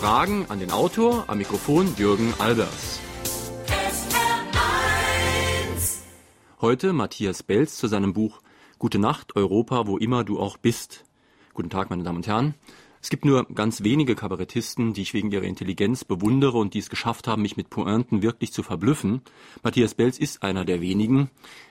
Fragen an den Autor, am Mikrofon Jürgen Albers. Heute Matthias Belz zu seinem Buch Gute Nacht, Europa, wo immer du auch bist. Guten Tag, meine Damen und Herren. Es gibt nur ganz wenige Kabarettisten, die ich wegen ihrer Intelligenz bewundere und die es geschafft haben, mich mit Pointen wirklich zu verblüffen. Matthias Belz ist einer der wenigen.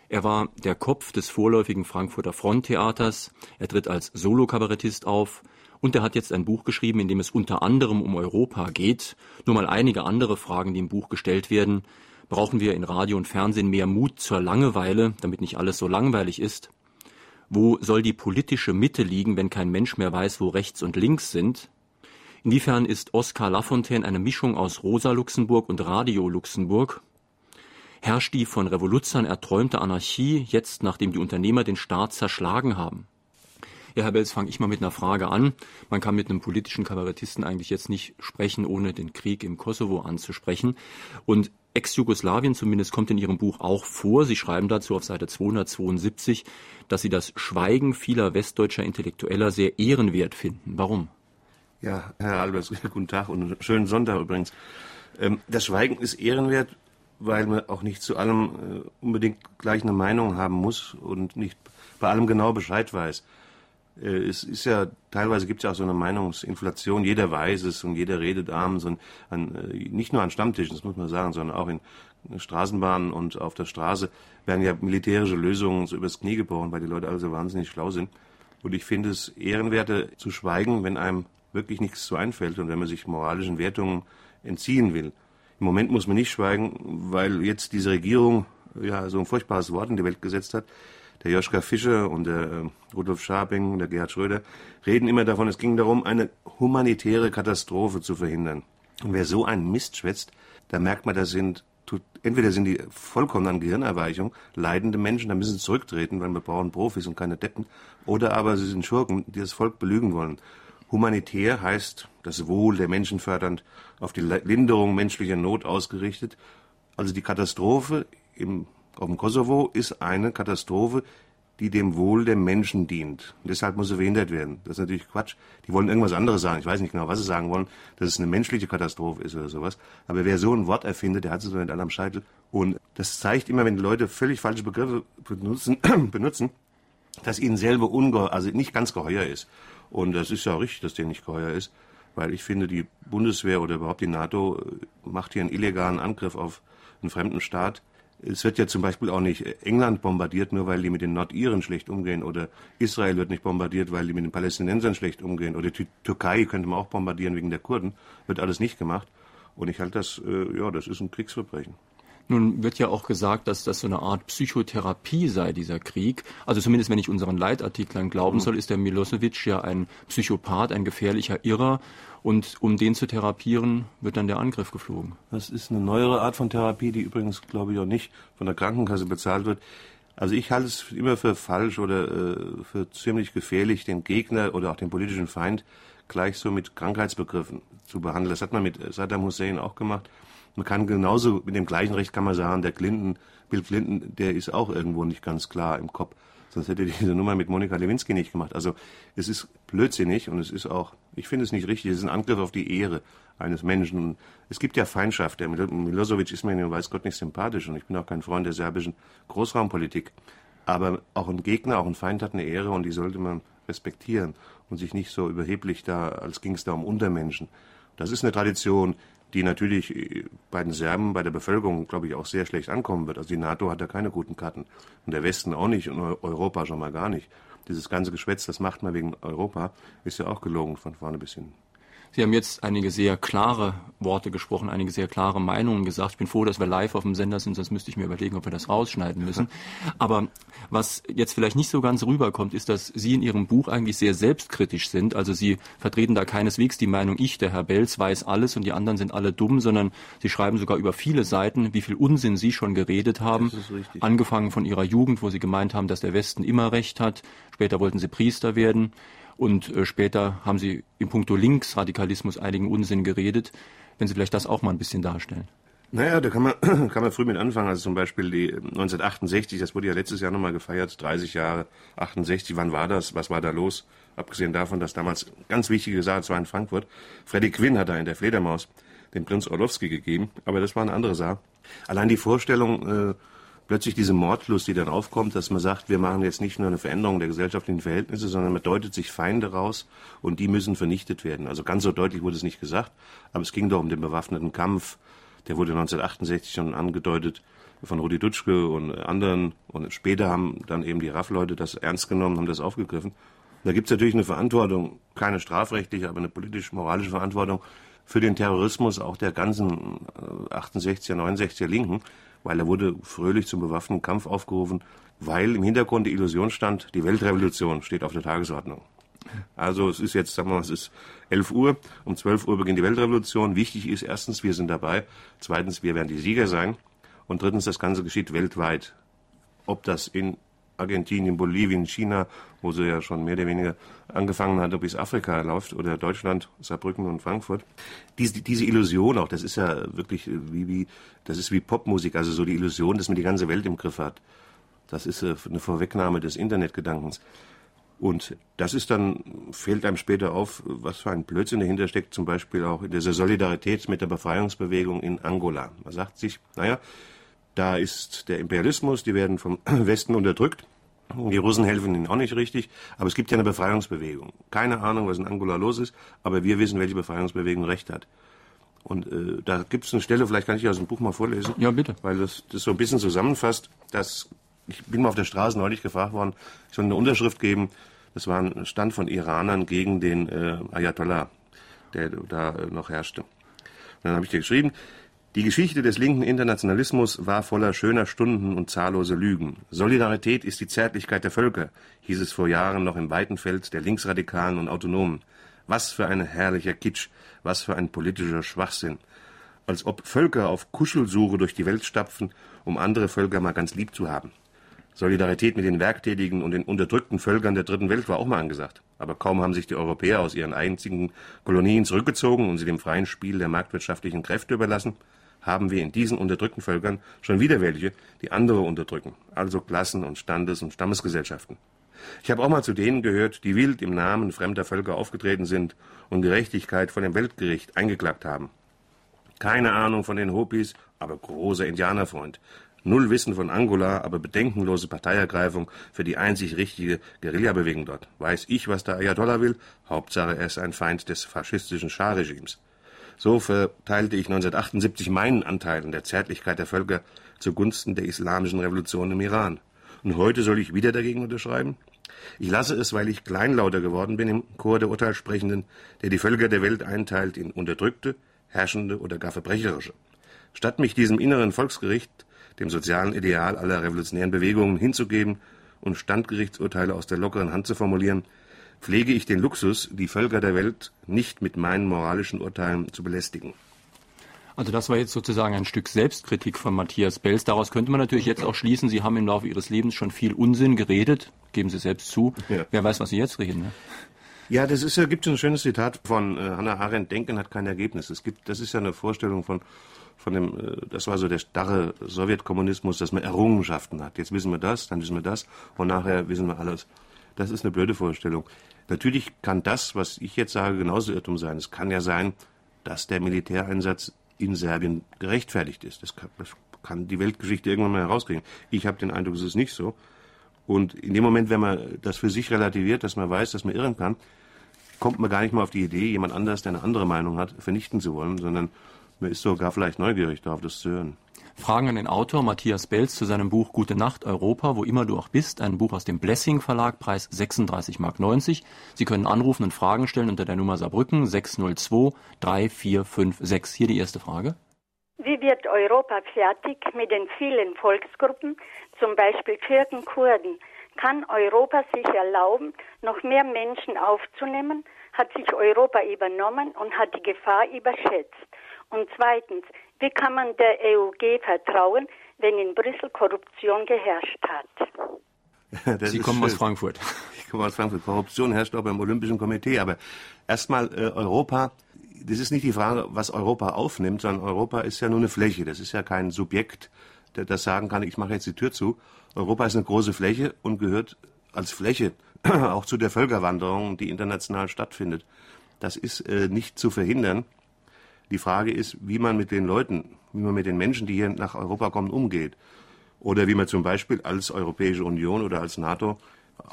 Er war der Kopf des vorläufigen Frankfurter Fronttheaters. Er tritt als Solokabarettist auf. Und er hat jetzt ein Buch geschrieben, in dem es unter anderem um Europa geht. Nur mal einige andere Fragen, die im Buch gestellt werden. Brauchen wir in Radio und Fernsehen mehr Mut zur Langeweile, damit nicht alles so langweilig ist? Wo soll die politische Mitte liegen, wenn kein Mensch mehr weiß, wo rechts und links sind? Inwiefern ist Oskar Lafontaine eine Mischung aus Rosa Luxemburg und Radio Luxemburg? Herrscht die von Revoluzern erträumte Anarchie jetzt, nachdem die Unternehmer den Staat zerschlagen haben? Ja, Herr Belz, fange ich mal mit einer Frage an. Man kann mit einem politischen Kabarettisten eigentlich jetzt nicht sprechen, ohne den Krieg im Kosovo anzusprechen. Und Ex-Jugoslawien zumindest kommt in Ihrem Buch auch vor. Sie schreiben dazu auf Seite 272, dass Sie das Schweigen vieler westdeutscher Intellektueller sehr ehrenwert finden. Warum? Ja, Herr Albers, guten Tag und schönen Sonntag übrigens. Ähm, das Schweigen ist ehrenwert, weil man auch nicht zu allem äh, unbedingt gleich eine Meinung haben muss und nicht bei allem genau Bescheid weiß. Äh, es ist ja, teilweise gibt es ja auch so eine Meinungsinflation. Jeder weiß es und jeder redet abends und an, äh, nicht nur an Stammtischen, das muss man sagen, sondern auch in Straßenbahnen und auf der Straße werden ja militärische Lösungen so übers Knie gebrochen, weil die Leute alle so wahnsinnig schlau sind. Und ich finde es ehrenwerte zu schweigen, wenn einem wirklich nichts zu einfällt und wenn man sich moralischen Wertungen entziehen will. Im Moment muss man nicht schweigen, weil jetzt diese Regierung ja so ein furchtbares Wort in die Welt gesetzt hat der Joschka Fischer und der äh, Rudolf Scharping und der Gerhard Schröder reden immer davon, es ging darum, eine humanitäre Katastrophe zu verhindern. Und wer so einen Mist schwätzt, da merkt man, das sind tut, entweder sind die vollkommen an Gehirnerweichung, leidende Menschen, da müssen sie zurücktreten, weil wir brauchen Profis und keine Deppen, oder aber sie sind Schurken, die das Volk belügen wollen. Humanitär heißt das Wohl der Menschen fördernd, auf die Linderung menschlicher Not ausgerichtet. Also die Katastrophe im auf dem Kosovo ist eine Katastrophe, die dem Wohl der Menschen dient. Und deshalb muss sie verhindert werden. Das ist natürlich Quatsch. Die wollen irgendwas anderes sagen. Ich weiß nicht genau, was sie sagen wollen, dass es eine menschliche Katastrophe ist oder sowas. Aber wer so ein Wort erfindet, der hat es so nicht alle Scheitel. Und das zeigt immer, wenn die Leute völlig falsche Begriffe benutzen, benutzen dass ihnen selber ungeheuer, also nicht ganz geheuer ist. Und das ist ja richtig, dass denen nicht geheuer ist. Weil ich finde, die Bundeswehr oder überhaupt die NATO äh, macht hier einen illegalen Angriff auf einen fremden Staat es wird ja zum Beispiel auch nicht England bombardiert, nur weil die mit den Nordiren schlecht umgehen. Oder Israel wird nicht bombardiert, weil die mit den Palästinensern schlecht umgehen. Oder die Türkei könnte man auch bombardieren wegen der Kurden. Wird alles nicht gemacht. Und ich halte das, äh, ja, das ist ein Kriegsverbrechen. Nun wird ja auch gesagt, dass das so eine Art Psychotherapie sei, dieser Krieg. Also zumindest wenn ich unseren Leitartiklern glauben mhm. soll, ist der Milosevic ja ein Psychopath, ein gefährlicher Irrer. Und um den zu therapieren, wird dann der Angriff geflogen. Das ist eine neuere Art von Therapie, die übrigens, glaube ich, auch nicht von der Krankenkasse bezahlt wird. Also ich halte es immer für falsch oder äh, für ziemlich gefährlich, den Gegner oder auch den politischen Feind gleich so mit Krankheitsbegriffen zu behandeln. Das hat man mit Saddam Hussein auch gemacht. Man kann genauso mit dem gleichen Recht kann man sagen, der Clinton, Bill Clinton, der ist auch irgendwo nicht ganz klar im Kopf. Sonst hätte diese Nummer mit Monika Lewinsky nicht gemacht. Also es ist blödsinnig und es ist auch, ich finde es nicht richtig, es ist ein Angriff auf die Ehre eines Menschen. Es gibt ja Feindschaft. Der Milosevic ist mir, weiß Gott, nicht sympathisch und ich bin auch kein Freund der serbischen Großraumpolitik. Aber auch ein Gegner, auch ein Feind hat eine Ehre und die sollte man respektieren und sich nicht so überheblich da, als ging es da um Untermenschen. Das ist eine Tradition, die natürlich äh, bei den Serben, bei der Bevölkerung, glaube ich, auch sehr schlecht ankommen wird. Also die NATO hat da keine guten Karten. Und der Westen auch nicht und Europa schon mal gar nicht. Dieses ganze Geschwätz, das macht man wegen Europa, ist ja auch gelogen von vorne bis hin. Sie haben jetzt einige sehr klare Worte gesprochen, einige sehr klare Meinungen gesagt. Ich bin froh, dass wir live auf dem Sender sind, sonst müsste ich mir überlegen, ob wir das rausschneiden müssen. Aber was jetzt vielleicht nicht so ganz rüberkommt, ist, dass Sie in Ihrem Buch eigentlich sehr selbstkritisch sind. Also Sie vertreten da keineswegs die Meinung, ich, der Herr Belz, weiß alles und die anderen sind alle dumm, sondern Sie schreiben sogar über viele Seiten, wie viel Unsinn Sie schon geredet haben. Angefangen von Ihrer Jugend, wo Sie gemeint haben, dass der Westen immer recht hat. Später wollten Sie Priester werden. Und äh, später haben Sie in puncto Linksradikalismus einigen Unsinn geredet. Wenn Sie vielleicht das auch mal ein bisschen darstellen. Naja, da kann man, kann man früh mit anfangen. Also zum Beispiel die 1968, das wurde ja letztes Jahr nochmal gefeiert, 30 Jahre, 68, wann war das? Was war da los? Abgesehen davon, dass damals ganz wichtige Sache, zwar in Frankfurt, Freddie Quinn hat da in der Fledermaus den Prinz Orlowski gegeben, aber das war eine andere Sache. Allein die Vorstellung, äh, plötzlich diese Mordlust, die dann aufkommt, dass man sagt, wir machen jetzt nicht nur eine Veränderung der gesellschaftlichen Verhältnisse, sondern man deutet sich Feinde raus und die müssen vernichtet werden. Also ganz so deutlich wurde es nicht gesagt, aber es ging doch um den bewaffneten Kampf, der wurde 1968 schon angedeutet von Rudi Dutschke und anderen. Und später haben dann eben die RAF-Leute das ernst genommen, haben das aufgegriffen. Da gibt es natürlich eine Verantwortung, keine strafrechtliche, aber eine politisch-moralische Verantwortung für den Terrorismus auch der ganzen 68er, äh, 69er Linken, weil er wurde fröhlich zum bewaffneten Kampf aufgerufen, weil im Hintergrund die Illusion stand, die Weltrevolution steht auf der Tagesordnung. Also es ist jetzt, sagen wir mal, es ist 11 Uhr, um 12 Uhr beginnt die Weltrevolution. Wichtig ist erstens, wir sind dabei, zweitens, wir werden die Sieger sein und drittens, das Ganze geschieht weltweit. Ob das in Argentinien, Bolivien, China, wo sie ja schon mehr oder weniger angefangen hat, ob es Afrika läuft oder Deutschland, Saarbrücken und Frankfurt. Diese, diese Illusion auch, das ist ja wirklich wie, wie, das ist wie Popmusik, also so die Illusion, dass man die ganze Welt im Griff hat. Das ist äh, eine Vorwegnahme des Internetgedankens. Und das ist dann, fällt einem später auf, was für ein Blödsinn dahinter steckt, zum Beispiel auch in dieser Solidarität mit der Befreiungsbewegung in Angola. Man sagt sich, naja, da ist der Imperialismus, die werden vom Westen unterdrückt. Die Russen helfen ihnen auch nicht richtig, aber es gibt ja eine Befreiungsbewegung. Keine Ahnung, was in Angola los ist, aber wir wissen, welche Befreiungsbewegung recht hat. Und äh, da gibt es eine Stelle, vielleicht kann ich aus dem Buch mal vorlesen. Ja, bitte. Weil das, das so ein bisschen zusammenfasst, dass ich bin mal auf der Straße neulich gefragt worden, ich soll eine Unterschrift geben, das war ein Stand von Iranern gegen den äh, Ayatollah, der da äh, noch herrschte. Und dann habe ich dir geschrieben, die Geschichte des linken Internationalismus war voller schöner Stunden und zahllose Lügen. Solidarität ist die Zärtlichkeit der Völker, hieß es vor Jahren noch im weiten Feld der Linksradikalen und Autonomen. Was für ein herrlicher Kitsch, was für ein politischer Schwachsinn. Als ob Völker auf Kuschelsuche durch die Welt stapfen, um andere Völker mal ganz lieb zu haben. Solidarität mit den werktätigen und den unterdrückten Völkern der dritten Welt war auch mal angesagt. Aber kaum haben sich die Europäer aus ihren einzigen Kolonien zurückgezogen und sie dem freien Spiel der marktwirtschaftlichen Kräfte überlassen, haben wir in diesen unterdrückten Völkern schon wieder welche, die andere unterdrücken, also Klassen- und Standes- und Stammesgesellschaften. Ich habe auch mal zu denen gehört, die wild im Namen fremder Völker aufgetreten sind und Gerechtigkeit vor dem Weltgericht eingeklagt haben. Keine Ahnung von den Hopis, aber großer Indianerfreund. Null Wissen von Angola, aber bedenkenlose Parteiergreifung für die einzig richtige Guerillabewegung dort. Weiß ich, was der Ayatollah will? Hauptsache, er ist ein Feind des faschistischen Schah-Regimes. So verteilte ich 1978 meinen Anteil an der Zärtlichkeit der Völker zugunsten der islamischen Revolution im Iran. Und heute soll ich wieder dagegen unterschreiben? Ich lasse es, weil ich kleinlauter geworden bin im Chor der Urteilssprechenden, der die Völker der Welt einteilt in unterdrückte, herrschende oder gar verbrecherische. Statt mich diesem inneren Volksgericht dem sozialen Ideal aller revolutionären Bewegungen hinzugeben und Standgerichtsurteile aus der lockeren Hand zu formulieren, pflege ich den Luxus, die Völker der Welt nicht mit meinen moralischen Urteilen zu belästigen. Also das war jetzt sozusagen ein Stück Selbstkritik von Matthias Bells. Daraus könnte man natürlich jetzt auch schließen, Sie haben im Laufe Ihres Lebens schon viel Unsinn geredet, geben Sie selbst zu. Ja. Wer weiß, was Sie jetzt reden. Ne? Ja, das ist ja, gibt ein schönes Zitat von äh, Hannah Arendt, Denken hat kein Ergebnis. Es gibt, das ist ja eine Vorstellung von von dem, äh, das war so der starre Sowjetkommunismus, dass man Errungenschaften hat. Jetzt wissen wir das, dann wissen wir das und nachher wissen wir alles. Das ist eine blöde Vorstellung. Natürlich kann das, was ich jetzt sage, genauso Irrtum sein. Es kann ja sein, dass der Militäreinsatz in Serbien gerechtfertigt ist. Das kann, das kann die Weltgeschichte irgendwann mal herauskriegen. Ich habe den Eindruck, es ist nicht so. Und in dem Moment, wenn man das für sich relativiert, dass man weiß, dass man irren kann, kommt man gar nicht mal auf die Idee, jemand anders, der eine andere Meinung hat, vernichten zu wollen, sondern man ist sogar vielleicht neugierig darauf, das zu hören. Fragen an den Autor Matthias Belz zu seinem Buch Gute Nacht Europa, wo immer du auch bist, ein Buch aus dem Blessing Verlag, Preis 36,90 Mark. Sie können anrufen und Fragen stellen unter der Nummer Saarbrücken 602 3456. Hier die erste Frage. Wie wird Europa fertig mit den vielen Volksgruppen, zum Beispiel Türken, Kurden? Kann Europa sich erlauben, noch mehr Menschen aufzunehmen? Hat sich Europa übernommen und hat die Gefahr überschätzt? Und zweitens, wie kann man der EUG vertrauen, wenn in Brüssel Korruption geherrscht hat? Sie kommen schön. aus Frankfurt. Ich komme aus Frankfurt. Korruption herrscht auch beim Olympischen Komitee. Aber erstmal äh, Europa das ist nicht die Frage, was Europa aufnimmt, sondern Europa ist ja nur eine Fläche. Das ist ja kein Subjekt, der das sagen kann, ich mache jetzt die Tür zu. Europa ist eine große Fläche und gehört als Fläche auch zu der Völkerwanderung, die international stattfindet. Das ist äh, nicht zu verhindern. Die Frage ist, wie man mit den Leuten, wie man mit den Menschen, die hier nach Europa kommen, umgeht. Oder wie man zum Beispiel als Europäische Union oder als NATO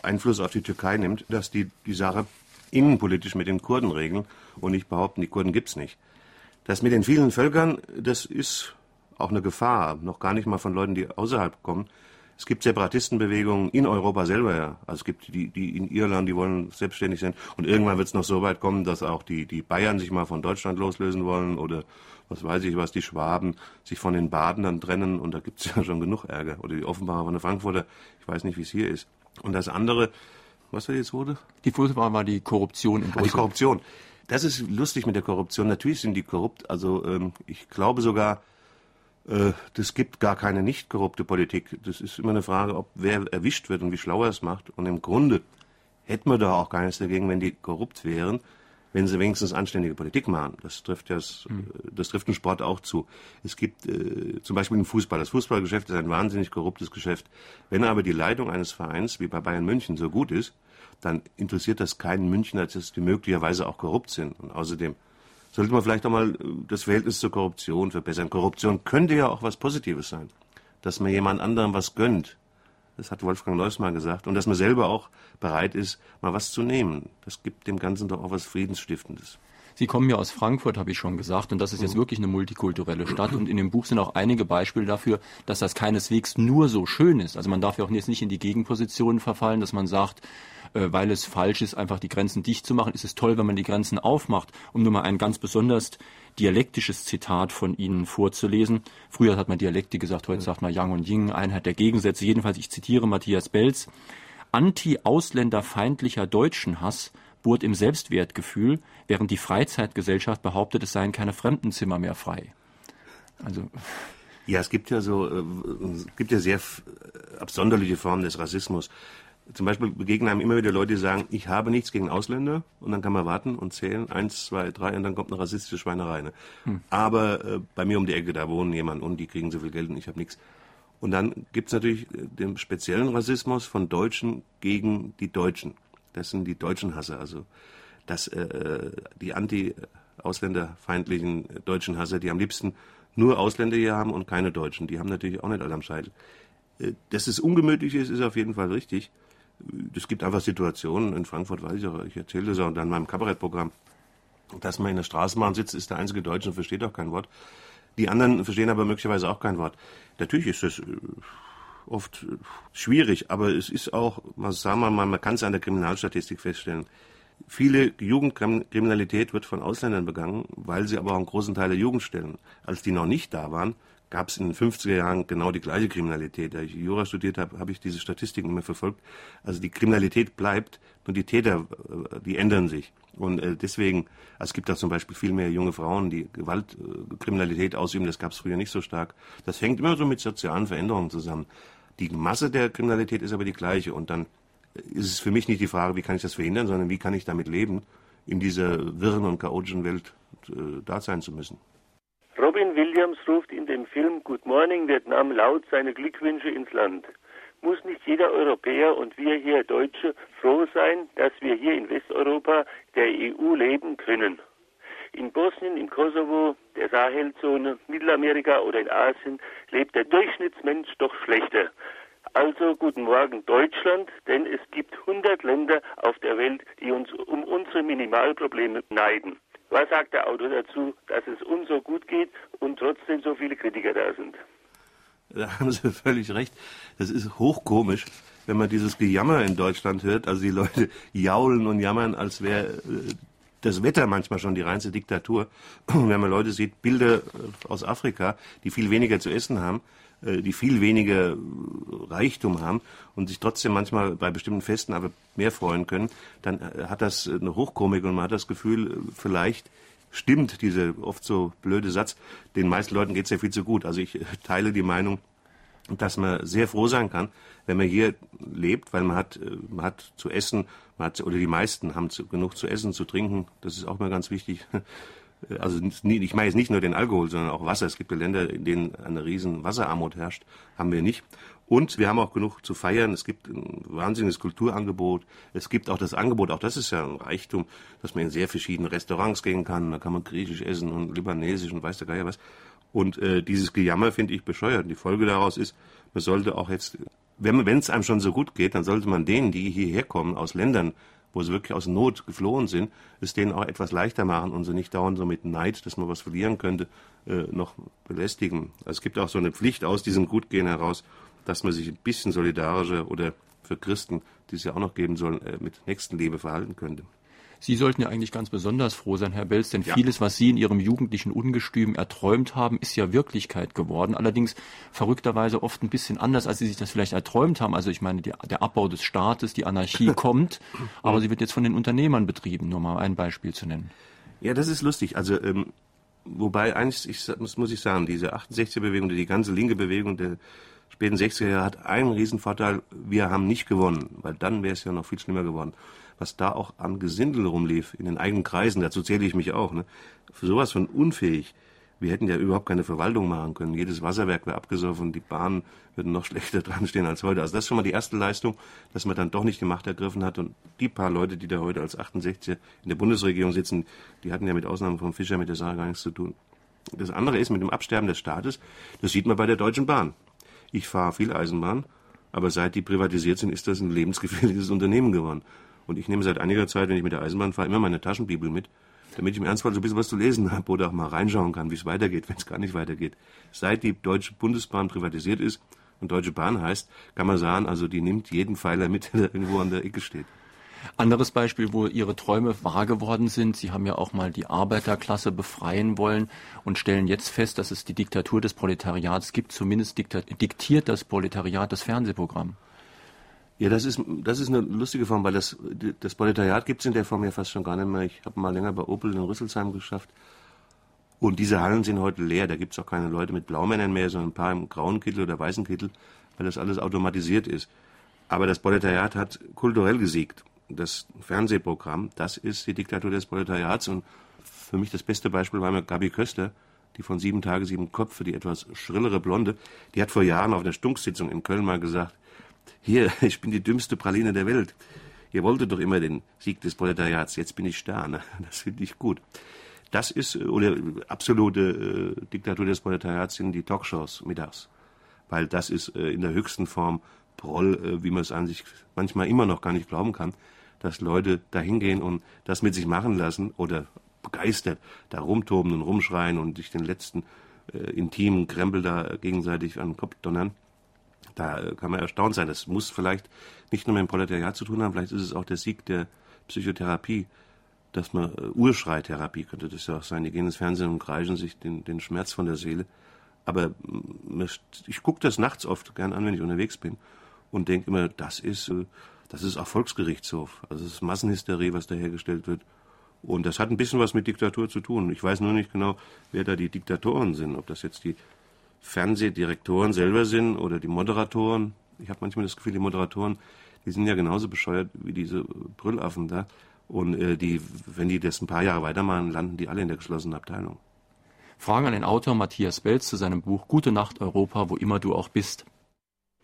Einfluss auf die Türkei nimmt, dass die die Sache innenpolitisch mit den Kurden regeln und nicht behaupten, die Kurden gibt's nicht. Das mit den vielen Völkern, das ist auch eine Gefahr, noch gar nicht mal von Leuten, die außerhalb kommen. Es gibt Separatistenbewegungen in Europa selber, ja. Also es gibt die, die in Irland, die wollen selbstständig sein. Und irgendwann wird es noch so weit kommen, dass auch die, die Bayern sich mal von Deutschland loslösen wollen oder was weiß ich was, die Schwaben sich von den Baden dann trennen. Und da gibt es ja schon genug Ärger. Oder die Offenbarer von der Frankfurter. Ich weiß nicht, wie es hier ist. Und das andere, was da jetzt wurde? Die Furchtbar war die Korruption in Brüssel. Ah, die Korruption. Das ist lustig mit der Korruption. Natürlich sind die korrupt. Also ähm, ich glaube sogar, das gibt gar keine nicht korrupte Politik. Das ist immer eine Frage, ob wer erwischt wird und wie schlau er es macht. Und im Grunde hätten wir doch auch gar nichts dagegen, wenn die korrupt wären, wenn sie wenigstens anständige Politik machen. Das trifft ja das, mhm. das trifft den Sport auch zu. Es gibt äh, zum Beispiel im Fußball. Das Fußballgeschäft ist ein wahnsinnig korruptes Geschäft. Wenn aber die Leitung eines Vereins wie bei Bayern München so gut ist, dann interessiert das keinen Münchner, dass die möglicherweise auch korrupt sind. Und außerdem sollte man vielleicht auch mal äh, das Verhältnis zur Korruption verbessern. Korruption könnte ja auch was Positives sein. Dass man jemand anderem was gönnt. Das hat Wolfgang Leuss mal gesagt. Und dass man selber auch bereit ist, mal was zu nehmen. Das gibt dem Ganzen doch auch was Friedensstiftendes. Sie kommen ja aus Frankfurt, habe ich schon gesagt, und das ist jetzt mhm. wirklich eine multikulturelle Stadt. Und in dem Buch sind auch einige Beispiele dafür, dass das keineswegs nur so schön ist. Also man darf ja auch jetzt nicht in die Gegenpositionen verfallen, dass man sagt, weil es falsch ist, einfach die Grenzen dicht zu machen, ist es toll, wenn man die Grenzen aufmacht. Um nur mal ein ganz besonders dialektisches Zitat von Ihnen vorzulesen. Früher hat man Dialekte gesagt, heute sagt man Yang und Ying, Einheit der Gegensätze. Jedenfalls, ich zitiere Matthias Belz. Anti-ausländerfeindlicher Deutschenhass bohrt im Selbstwertgefühl, während die Freizeitgesellschaft behauptet, es seien keine Fremdenzimmer mehr frei. Also. Ja, es gibt ja so, äh, es gibt ja sehr absonderliche Formen des Rassismus zum Beispiel begegnen einem immer wieder Leute, die sagen, ich habe nichts gegen Ausländer und dann kann man warten und zählen, eins, zwei, drei und dann kommt eine rassistische Schweinerei. Ne? Hm. Aber äh, bei mir um die Ecke, da wohnen jemand und die kriegen so viel Geld und ich habe nichts. Und dann gibt's natürlich äh, den speziellen Rassismus von Deutschen gegen die Deutschen. Das sind die deutschen Hasser, also das, äh, äh die anti-ausländerfeindlichen deutschen Hasser, die am liebsten nur Ausländer hier haben und keine Deutschen. Die haben natürlich auch nicht alle am Scheitel. Äh, dass es ungemütlich ist, ist auf jeden Fall richtig es gibt einfach Situationen, in Frankfurt weiß ich auch, ich erzähle das auch dann in meinem Kabarettprogramm, dass man in der Straßenbahn sitzt, ist der einzige Deutsche und versteht auch kein Wort. Die anderen verstehen aber möglicherweise auch kein Wort. Natürlich ist das äh, oft äh, schwierig, aber es ist auch, sagen wir mal, man kann es an der Kriminalstatistik feststellen. Viele Jugendkriminalität wird von Ausländern begangen, weil sie aber auch einen großen Teil der Jugend stellen. Als die noch nicht da waren, gab es in den 50er Jahren genau die gleiche Kriminalität. Da ich Jura studiert habe, habe ich diese Statistiken immer verfolgt. Also die Kriminalität bleibt, nur die Täter, äh, die ändern sich. Und äh, deswegen, es gibt da zum Beispiel viel mehr junge Frauen, die Gewaltkriminalität ausüben. Das gab es früher nicht so stark. Das hängt immer so mit sozialen Veränderungen zusammen. Die Masse der Kriminalität ist aber die gleiche. Und dann ist es für mich nicht die Frage, wie kann ich das verhindern, sondern wie kann ich damit leben, in dieser wirren und chaotischen Welt äh, da sein zu müssen. Robin Williams ruft in dem Film Good Morning Vietnam laut seine Glückwünsche ins Land. Muss nicht jeder Europäer und wir hier Deutsche froh sein, dass wir hier in Westeuropa der EU leben können? In Bosnien, im Kosovo, der Sahelzone, Mittelamerika oder in Asien lebt der Durchschnittsmensch doch schlechter. Also guten Morgen Deutschland, denn es gibt 100 Länder auf der Welt, die uns um unsere Minimalprobleme neiden. Was sagt der Autor dazu, dass es uns so gut geht und trotzdem so viele Kritiker da sind? Da haben Sie völlig recht. Das ist hochkomisch, wenn man dieses Gejammer in Deutschland hört. Also die Leute jaulen und jammern, als wäre äh, das Wetter manchmal schon die reinste Diktatur. Und wenn man Leute sieht, Bilder aus Afrika, die viel weniger zu essen haben, die viel weniger Reichtum haben und sich trotzdem manchmal bei bestimmten Festen aber mehr freuen können, dann äh, hat das eine Hochkomik und man hat das Gefühl, vielleicht stimmt dieser oft so blöde Satz. Den meisten Leuten geht es ja viel zu gut. Also ich äh, teile die Meinung, dass man sehr froh sein kann, wenn man hier lebt, weil man hat, man hat zu essen, man hat, oder die meisten haben zu, genug zu essen, zu trinken. Das ist auch mal ganz wichtig. Also ich meine jetzt nicht nur den Alkohol, sondern auch Wasser. Es gibt Länder, in denen eine riesen Wasserarmut herrscht. Haben wir nicht. Und wir haben auch genug zu feiern. Es gibt ein wahnsinniges Kulturangebot. Es gibt auch das Angebot, auch das ist ja ein Reichtum, dass man in sehr verschiedene Restaurants gehen kann. Da kann man griechisch essen und libanesisch und weiß der Geier was. Und äh, dieses Gejammer finde ich bescheuert. Die Folge daraus ist, man sollte auch jetzt, wenn es einem schon so gut geht, dann sollte man denen, die hierher kommen aus Ländern, wo sie wirklich aus Not geflohen sind, es denen auch etwas leichter machen und sie nicht dauernd so mit Neid, dass man was verlieren könnte, äh, noch belästigen. Also es gibt auch so eine Pflicht aus diesem Gutgehen heraus, dass man sich ein bisschen solidarischer oder für Christen, die es ja auch noch geben soll, äh, mit Nächstenliebe verhalten könnte. Sie sollten ja eigentlich ganz besonders froh sein, Herr Belz, denn ja. vieles, was Sie in Ihrem jugendlichen Ungestüm erträumt haben, ist ja Wirklichkeit geworden. Allerdings verrückterweise oft ein bisschen anders, als Sie sich das vielleicht erträumt haben. Also ich meine, die, der Abbau des Staates, die Anarchie kommt, aber sie wird jetzt von den Unternehmern betrieben, nur mal ein Beispiel zu nennen. Ja, das ist lustig. Also ähm, wobei eigentlich, ich, muss, muss ich sagen, diese 68er-Bewegung, die ganze linke Bewegung der späten 60er Jahre hat einen Riesenvorteil, wir haben nicht gewonnen, weil dann wäre es ja noch viel schlimmer geworden was da auch an Gesindel rumlief in den eigenen Kreisen, dazu zähle ich mich auch, ne? für sowas von unfähig. Wir hätten ja überhaupt keine Verwaltung machen können. Jedes Wasserwerk wäre abgesoffen, die Bahnen würden noch schlechter dran stehen als heute. Also das ist schon mal die erste Leistung, dass man dann doch nicht die Macht ergriffen hat. Und die paar Leute, die da heute als 68 in der Bundesregierung sitzen, die hatten ja mit Ausnahme von Fischer mit der Sache gar nichts zu tun. Das andere ist mit dem Absterben des Staates, das sieht man bei der Deutschen Bahn. Ich fahre viel Eisenbahn, aber seit die privatisiert sind, ist das ein lebensgefährliches Unternehmen geworden. Und ich nehme seit einiger Zeit, wenn ich mit der Eisenbahn fahre, immer meine Taschenbibel mit, damit ich im Ernstfall so ein bisschen was zu lesen habe oder auch mal reinschauen kann, wie es weitergeht, wenn es gar nicht weitergeht. Seit die Deutsche Bundesbahn privatisiert ist und Deutsche Bahn heißt, kann man sagen, also die nimmt jeden Pfeiler mit, der irgendwo an der Ecke steht. Anderes Beispiel, wo Ihre Träume wahr geworden sind. Sie haben ja auch mal die Arbeiterklasse befreien wollen und stellen jetzt fest, dass es die Diktatur des Proletariats gibt. Zumindest diktiert das Proletariat das Fernsehprogramm. Ja, das ist, das ist eine lustige Form, weil das, das Proletariat gibt es in der Form ja fast schon gar nicht mehr. Ich habe mal länger bei Opel in Rüsselsheim geschafft. Und diese Hallen sind heute leer. Da gibt es auch keine Leute mit Blaumännern mehr, sondern ein paar im grauen Kittel oder weißen Kittel, weil das alles automatisiert ist. Aber das Proletariat hat kulturell gesiegt. Das Fernsehprogramm, das ist die Diktatur des Proletariats. Und für mich das beste Beispiel war mir Gabi Köster, die von sieben Tage, sieben Köpfe, die etwas schrillere Blonde, die hat vor Jahren auf einer Stunksitzung in Köln mal gesagt, hier, ich bin die dümmste Praline der Welt. Ihr wolltet doch immer den Sieg des Proletariats, jetzt bin ich da. Ne? Das finde ich gut. Das ist, äh, oder absolute äh, Diktatur des Proletariats sind die Talkshows mittags. Weil das ist äh, in der höchsten Form Proll, äh, wie man es an sich manchmal immer noch gar nicht glauben kann, dass Leute da hingehen und das mit sich machen lassen oder begeistert da rumtoben und rumschreien und sich den letzten äh, intimen Krempel da gegenseitig an den Kopf donnern. Da kann man erstaunt sein. Das muss vielleicht nicht nur mit dem Proletariat zu tun haben, vielleicht ist es auch der Sieg der Psychotherapie, dass man äh, Urschreitherapie könnte das ja auch sein. Die gehen ins Fernsehen und kreischen sich den, den Schmerz von der Seele. Aber mm, ich gucke das nachts oft gern an, wenn ich unterwegs bin und denke immer, das ist, äh, das ist auch Volksgerichtshof. Also es ist Massenhysterie, was da hergestellt wird. Und das hat ein bisschen was mit Diktatur zu tun. Ich weiß nur nicht genau, wer da die Diktatoren sind. Ob das jetzt die Fernsehdirektoren selber sind oder die Moderatoren. Ich habe manchmal das Gefühl, die Moderatoren, die sind ja genauso bescheuert wie diese Brüllaffen da. Und äh, die, wenn die das ein paar Jahre weitermachen, landen die alle in der geschlossenen Abteilung. Fragen an den Autor Matthias Belz zu seinem Buch Gute Nacht Europa, wo immer du auch bist.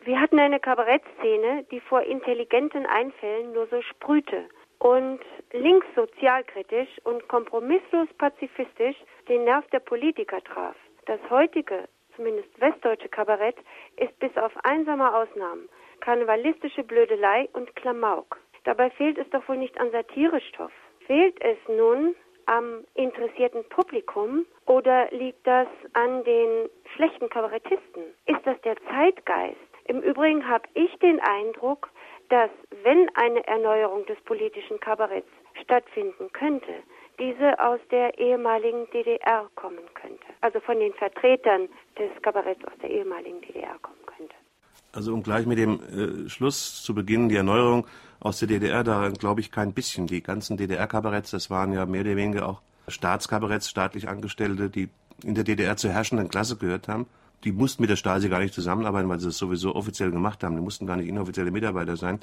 Wir hatten eine Kabarettszene, die vor intelligenten Einfällen nur so sprühte und links sozialkritisch und kompromisslos pazifistisch den Nerv der Politiker traf. Das heutige zumindest westdeutsche Kabarett, ist bis auf einsame Ausnahmen karnevalistische Blödelei und Klamauk. Dabei fehlt es doch wohl nicht an Satirestoff. Fehlt es nun am interessierten Publikum oder liegt das an den schlechten Kabarettisten? Ist das der Zeitgeist? Im Übrigen habe ich den Eindruck, dass wenn eine Erneuerung des politischen Kabaretts stattfinden könnte, diese aus der ehemaligen DDR kommen könnte. Also von den Vertretern des Kabaretts aus der ehemaligen DDR kommen könnte. Also um gleich mit dem äh, Schluss zu beginnen, die Erneuerung aus der DDR, da glaube ich kein bisschen. Die ganzen DDR-Kabaretts, das waren ja mehr oder weniger auch Staatskabaretts, staatlich Angestellte, die in der DDR zur herrschenden Klasse gehört haben. Die mussten mit der Stasi gar nicht zusammenarbeiten, weil sie das sowieso offiziell gemacht haben. Die mussten gar nicht inoffizielle Mitarbeiter sein.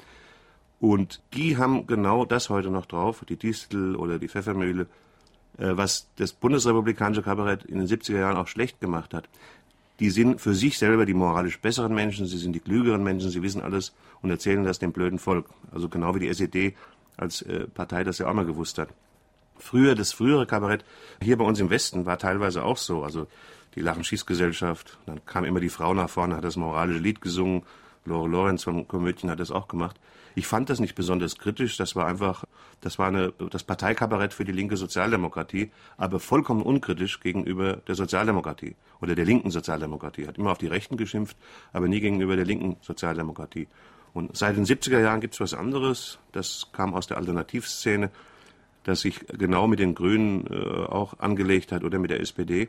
Und die haben genau das heute noch drauf, die Distel oder die Pfeffermühle, äh, was das bundesrepublikanische Kabarett in den 70er Jahren auch schlecht gemacht hat. Die sind für sich selber die moralisch besseren Menschen, sie sind die klügeren Menschen, sie wissen alles und erzählen das dem blöden Volk. Also genau wie die SED als äh, Partei das ja auch mal gewusst hat. Früher, das frühere Kabarett hier bei uns im Westen war teilweise auch so. Also die Lachen-Schieß-Gesellschaft, dann kam immer die Frau nach vorne, hat das moralische Lied gesungen. Lore Lorenz vom Komödien hat das auch gemacht. Ich fand das nicht besonders kritisch. Das war einfach, das war eine, das Parteikabarett für die linke Sozialdemokratie, aber vollkommen unkritisch gegenüber der Sozialdemokratie oder der linken Sozialdemokratie. Hat immer auf die Rechten geschimpft, aber nie gegenüber der linken Sozialdemokratie. Und seit den 70er Jahren gibt es was anderes. Das kam aus der Alternativszene, das sich genau mit den Grünen äh, auch angelegt hat oder mit der SPD.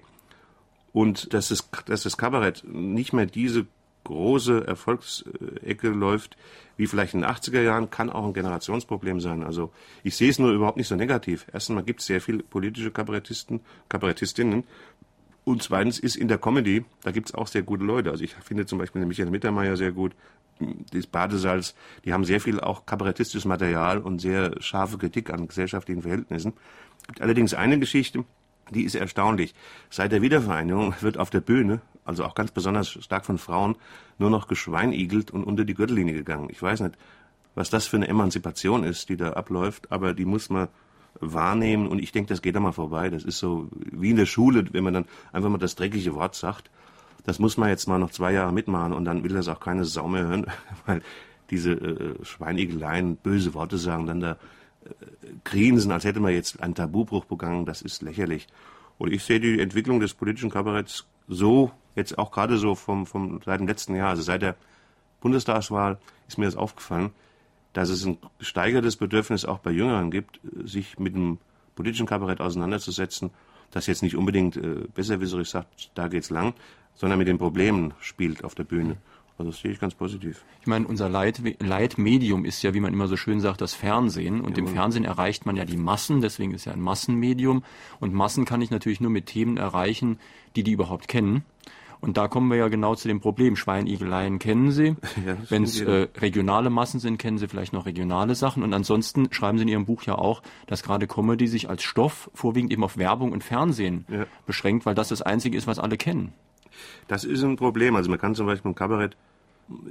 Und dass, es, dass das Kabarett nicht mehr diese große Erfolgsecke läuft, wie vielleicht in den 80er Jahren, kann auch ein Generationsproblem sein. Also ich sehe es nur überhaupt nicht so negativ. Erstens mal gibt es sehr viele politische Kabarettisten, Kabarettistinnen. Und zweitens ist in der Comedy, da gibt es auch sehr gute Leute. Also ich finde zum Beispiel den Michael Mittermeier sehr gut, das Badesalz, die haben sehr viel auch kabarettistisches Material und sehr scharfe Kritik an gesellschaftlichen Verhältnissen. Es gibt allerdings eine Geschichte, die ist erstaunlich. Seit der Wiedervereinigung wird auf der Bühne, also auch ganz besonders stark von Frauen, nur noch geschweinigelt und unter die Gürtellinie gegangen. Ich weiß nicht, was das für eine Emanzipation ist, die da abläuft, aber die muss man wahrnehmen und ich denke, das geht da mal vorbei. Das ist so wie in der Schule, wenn man dann einfach mal das dreckige Wort sagt. Das muss man jetzt mal noch zwei Jahre mitmachen und dann will das auch keine Sau mehr hören, weil diese äh, Schweinigeleien, böse Worte sagen, dann da grinsen, als hätte man jetzt einen Tabubruch begangen, das ist lächerlich. Und ich sehe die Entwicklung des politischen Kabaretts so, jetzt auch gerade so vom, vom, seit dem letzten Jahr, also seit der Bundestagswahl ist mir das aufgefallen, dass es ein gesteigertes Bedürfnis auch bei Jüngeren gibt, sich mit dem politischen Kabarett auseinanderzusetzen, das jetzt nicht unbedingt äh, besserwisserisch sagt, da geht's lang, sondern mit den Problemen spielt auf der Bühne. Also das sehe ich ganz positiv. Ich meine, unser Leit Leitmedium ist ja, wie man immer so schön sagt, das Fernsehen. Und ja, im Fernsehen erreicht man ja die Massen, deswegen ist ja ein Massenmedium. Und Massen kann ich natürlich nur mit Themen erreichen, die die überhaupt kennen. Und da kommen wir ja genau zu dem Problem. Schweinigeleien kennen Sie. Ja, Wenn es äh, regionale Massen sind, kennen Sie vielleicht noch regionale Sachen. Und ansonsten schreiben Sie in Ihrem Buch ja auch, dass gerade Comedy sich als Stoff vorwiegend eben auf Werbung und Fernsehen ja. beschränkt, weil das das Einzige ist, was alle kennen. Das ist ein Problem. Also man kann zum Beispiel im Kabarett,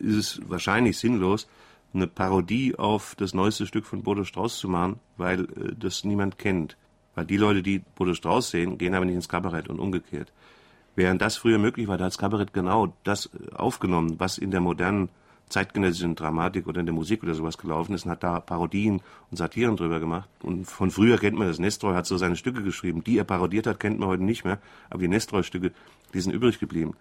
ist es wahrscheinlich sinnlos, eine Parodie auf das neueste Stück von Bodo Strauß zu machen, weil äh, das niemand kennt. Weil die Leute, die Bodo Strauß sehen, gehen aber nicht ins Kabarett und umgekehrt. Während das früher möglich war, da hat das Kabarett genau das äh, aufgenommen, was in der modernen zeitgenössischen Dramatik oder in der Musik oder sowas gelaufen ist und hat da Parodien und Satiren drüber gemacht. Und von früher kennt man das. Nestroy hat so seine Stücke geschrieben. Die er parodiert hat, kennt man heute nicht mehr. Aber die Nestroy-Stücke, die sind übrig geblieben.